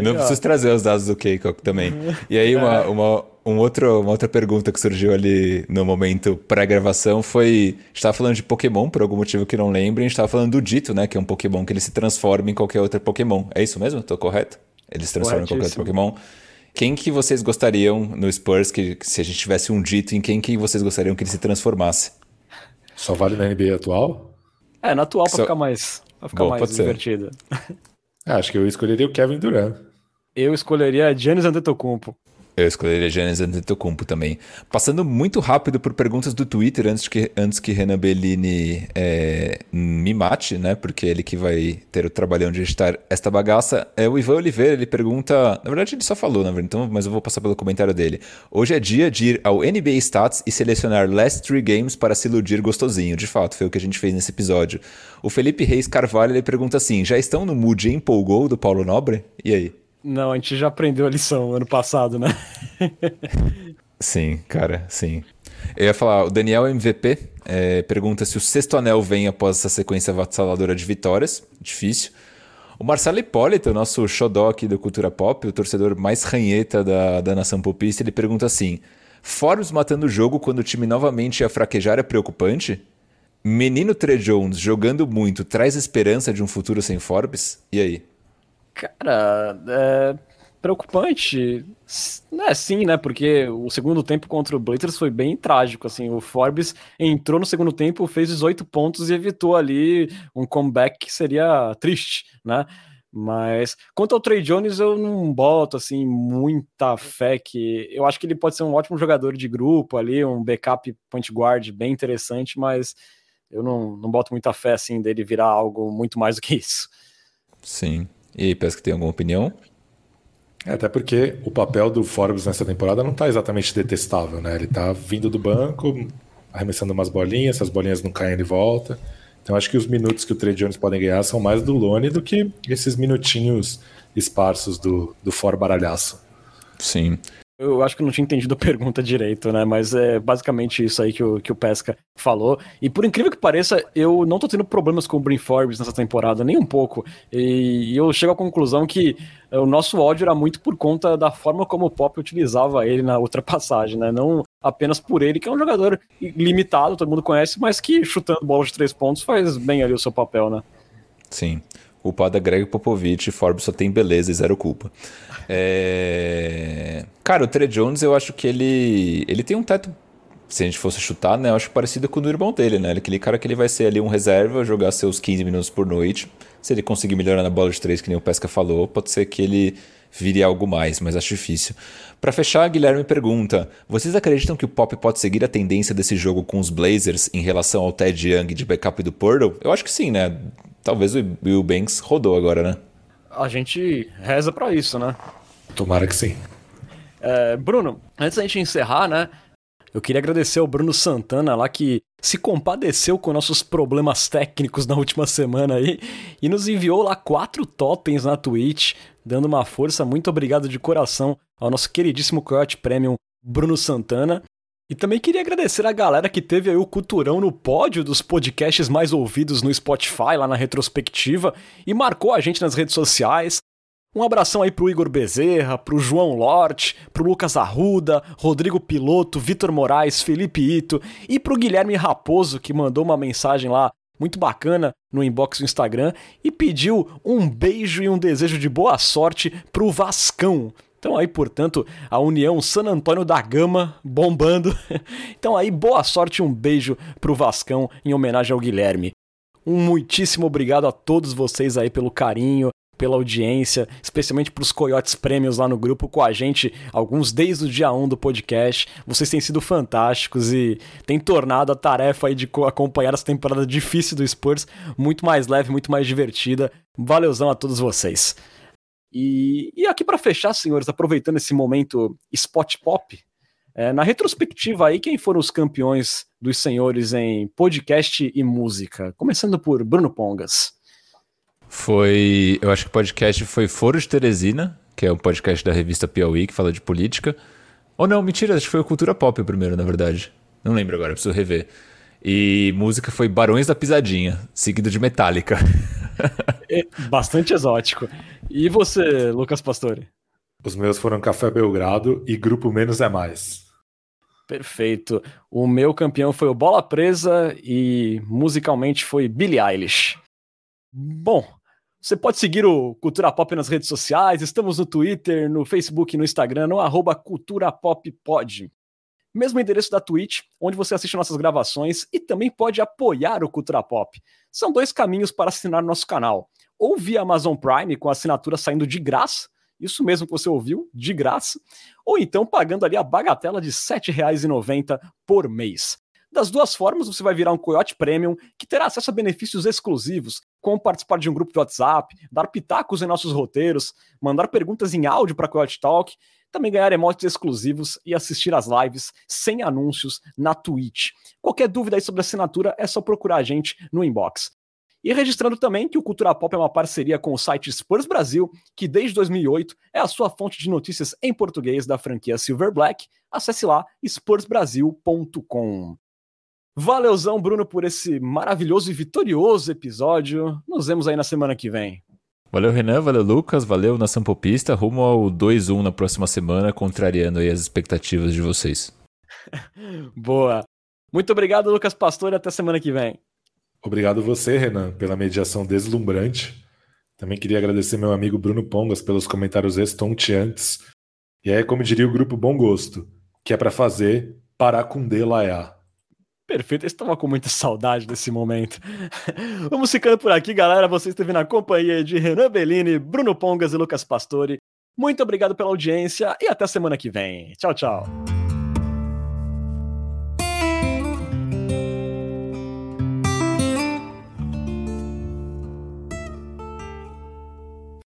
Não ó. preciso trazer os dados do Keiko também. E aí, uma, é. uma, um outro, uma outra pergunta que surgiu ali no momento pré-gravação foi: a gente tava falando de Pokémon, por algum motivo que não lembro, a gente tava falando do Dito, né? Que é um Pokémon que ele se transforma em qualquer outro Pokémon. É isso mesmo? Tô correto? Ele se transforma em qualquer outro Pokémon. Quem que vocês gostariam no Spurs, que se a gente tivesse um dito, em quem que vocês gostariam que ele se transformasse? Só vale na NBA atual? É, na atual pra Só... ficar mais, pra ficar Bom, mais divertido. É, acho que eu escolheria o Kevin Durant. Eu escolheria Giannis Antetokounmpo. Eu escolheria Giannis Antetokounmpo também. Passando muito rápido por perguntas do Twitter antes que, antes que Renan Bellini é, me mate, né? Porque ele que vai ter o trabalhão de editar esta bagaça. É o Ivan Oliveira, ele pergunta... Na verdade, ele só falou, verdade, então, mas eu vou passar pelo comentário dele. Hoje é dia de ir ao NBA Stats e selecionar last three games para se iludir gostosinho. De fato, foi o que a gente fez nesse episódio. O Felipe Reis Carvalho, ele pergunta assim, já estão no mood empolgou do Paulo Nobre? E aí? Não, a gente já aprendeu a lição ano passado, né? <laughs> sim, cara, sim. Eu ia falar, o Daniel MVP é, pergunta se o sexto anel vem após essa sequência avassaladora de vitórias. Difícil. O Marcelo Hipólito, nosso xodó aqui do Cultura Pop, o torcedor mais ranheta da, da nação popista, ele pergunta assim: Forbes matando o jogo quando o time novamente ia fraquejar é preocupante? Menino Trey Jones jogando muito traz esperança de um futuro sem Forbes? E aí? Cara, é preocupante. É sim, né? Porque o segundo tempo contra o Blazers foi bem trágico. Assim, o Forbes entrou no segundo tempo, fez 18 pontos e evitou ali um comeback que seria triste, né? Mas quanto ao Trey Jones, eu não boto assim muita fé que eu acho que ele pode ser um ótimo jogador de grupo ali, um backup point guard bem interessante, mas eu não, não boto muita fé assim dele virar algo muito mais do que isso. Sim, e aí, Pesca, tem alguma opinião? É, até porque o papel do Forbes nessa temporada não está exatamente detestável, né? Ele está vindo do banco, arremessando umas bolinhas, essas bolinhas não caem de volta. Então acho que os minutos que o Trey Jones podem ganhar são mais do Lone do que esses minutinhos esparsos do, do For Baralhaço. Sim. Eu acho que não tinha entendido a pergunta direito, né? Mas é basicamente isso aí que o, que o Pesca falou. E por incrível que pareça, eu não tô tendo problemas com o Brin Forbes nessa temporada, nem um pouco. E, eu chego à conclusão que é, o nosso ódio era muito por conta da forma como o Pop utilizava ele na outra passagem, né? Não apenas por ele, que é um jogador limitado, todo mundo conhece, mas que chutando bola de três pontos faz bem ali o seu papel, né? Sim. Culpado é Greg Popovich, Forbes só tem beleza e zero culpa. É... Cara, o Trey Jones, eu acho que ele, ele tem um teto, se a gente fosse chutar, né? Eu acho parecido com o do irmão dele, né? Aquele cara que ele vai ser ali um reserva, jogar seus 15 minutos por noite. Se ele conseguir melhorar na bola de três, que nem o Pesca falou, pode ser que ele vire algo mais, mas acho difícil. Para fechar, Guilherme pergunta: Vocês acreditam que o Pop pode seguir a tendência desse jogo com os Blazers em relação ao Ted Young de backup do Portal? Eu acho que sim, né? Talvez o Bill Banks rodou agora, né? A gente reza para isso, né? Tomara que sim. É, Bruno, antes da gente encerrar, né? Eu queria agradecer ao Bruno Santana lá que se compadeceu com nossos problemas técnicos na última semana aí e nos enviou lá quatro totens na Twitch, dando uma força. Muito obrigado de coração ao nosso queridíssimo Coyote Premium Bruno Santana. E também queria agradecer a galera que teve aí o Culturão no pódio dos podcasts mais ouvidos no Spotify, lá na retrospectiva, e marcou a gente nas redes sociais. Um abração aí pro Igor Bezerra, pro João Lort, pro Lucas Arruda, Rodrigo Piloto, Vitor Moraes, Felipe Ito e pro Guilherme Raposo, que mandou uma mensagem lá muito bacana no inbox do Instagram e pediu um beijo e um desejo de boa sorte pro Vascão. Então aí, portanto, a União San Antônio da Gama bombando. <laughs> Então aí, boa sorte um beijo pro Vascão em homenagem ao Guilherme. Um muitíssimo obrigado a todos vocês aí pelo carinho, pela audiência, especialmente para os Coyotes Prêmios lá no grupo com a gente, alguns desde o dia 1 do podcast. Vocês têm sido fantásticos e têm tornado a tarefa aí de acompanhar essa temporada difícil do Spurs muito mais leve, muito mais divertida. Valeuzão a todos vocês. E, e aqui para fechar, senhores, aproveitando esse momento spot pop, é, na retrospectiva aí, quem foram os campeões dos senhores em podcast e música? Começando por Bruno Pongas. Foi. Eu acho que o podcast foi Foro de Teresina, que é um podcast da revista Piauí, que fala de política. Ou não, mentira, acho que foi o Cultura Pop o primeiro, na verdade. Não lembro agora, preciso rever. E música foi Barões da Pisadinha, seguido de Metallica. <laughs> É bastante exótico. E você, Lucas Pastore? Os meus foram Café Belgrado e Grupo Menos é Mais. Perfeito. O meu campeão foi o Bola Presa e musicalmente foi Billie Eilish. Bom, você pode seguir o Cultura Pop nas redes sociais. Estamos no Twitter, no Facebook e no Instagram, no arroba Cultura Pop Pod. Mesmo endereço da Twitch, onde você assiste nossas gravações e também pode apoiar o Cultura Pop. São dois caminhos para assinar nosso canal. Ou via Amazon Prime, com a assinatura saindo de graça, isso mesmo que você ouviu, de graça, ou então pagando ali a bagatela de R$ 7,90 por mês. Das duas formas, você vai virar um Coyote Premium, que terá acesso a benefícios exclusivos, como participar de um grupo de WhatsApp, dar pitacos em nossos roteiros, mandar perguntas em áudio para Coyote Talk, também ganhar emotes exclusivos e assistir às lives sem anúncios na Twitch. Qualquer dúvida aí sobre a assinatura é só procurar a gente no inbox. E registrando também que o Cultura Pop é uma parceria com o site Spurs Brasil, que desde 2008 é a sua fonte de notícias em português da franquia Silver Black. Acesse lá spursbrasil.com. Valeuzão, Bruno, por esse maravilhoso e vitorioso episódio. Nos vemos aí na semana que vem. Valeu, Renan, valeu, Lucas, valeu, Nação Popista. Rumo ao 2-1 na próxima semana, contrariando aí as expectativas de vocês. <laughs> Boa. Muito obrigado, Lucas Pastor, e até semana que vem. Obrigado você, Renan, pela mediação deslumbrante. Também queria agradecer meu amigo Bruno Pongas pelos comentários estonteantes. E aí, como diria o grupo Bom Gosto, que é para fazer Paracundê Laiá. Perfeito, eu estava com muita saudade desse momento. <laughs> Vamos ficando por aqui, galera. Você esteve na companhia de Renan Bellini, Bruno Pongas e Lucas Pastore. Muito obrigado pela audiência e até semana que vem. Tchau, tchau.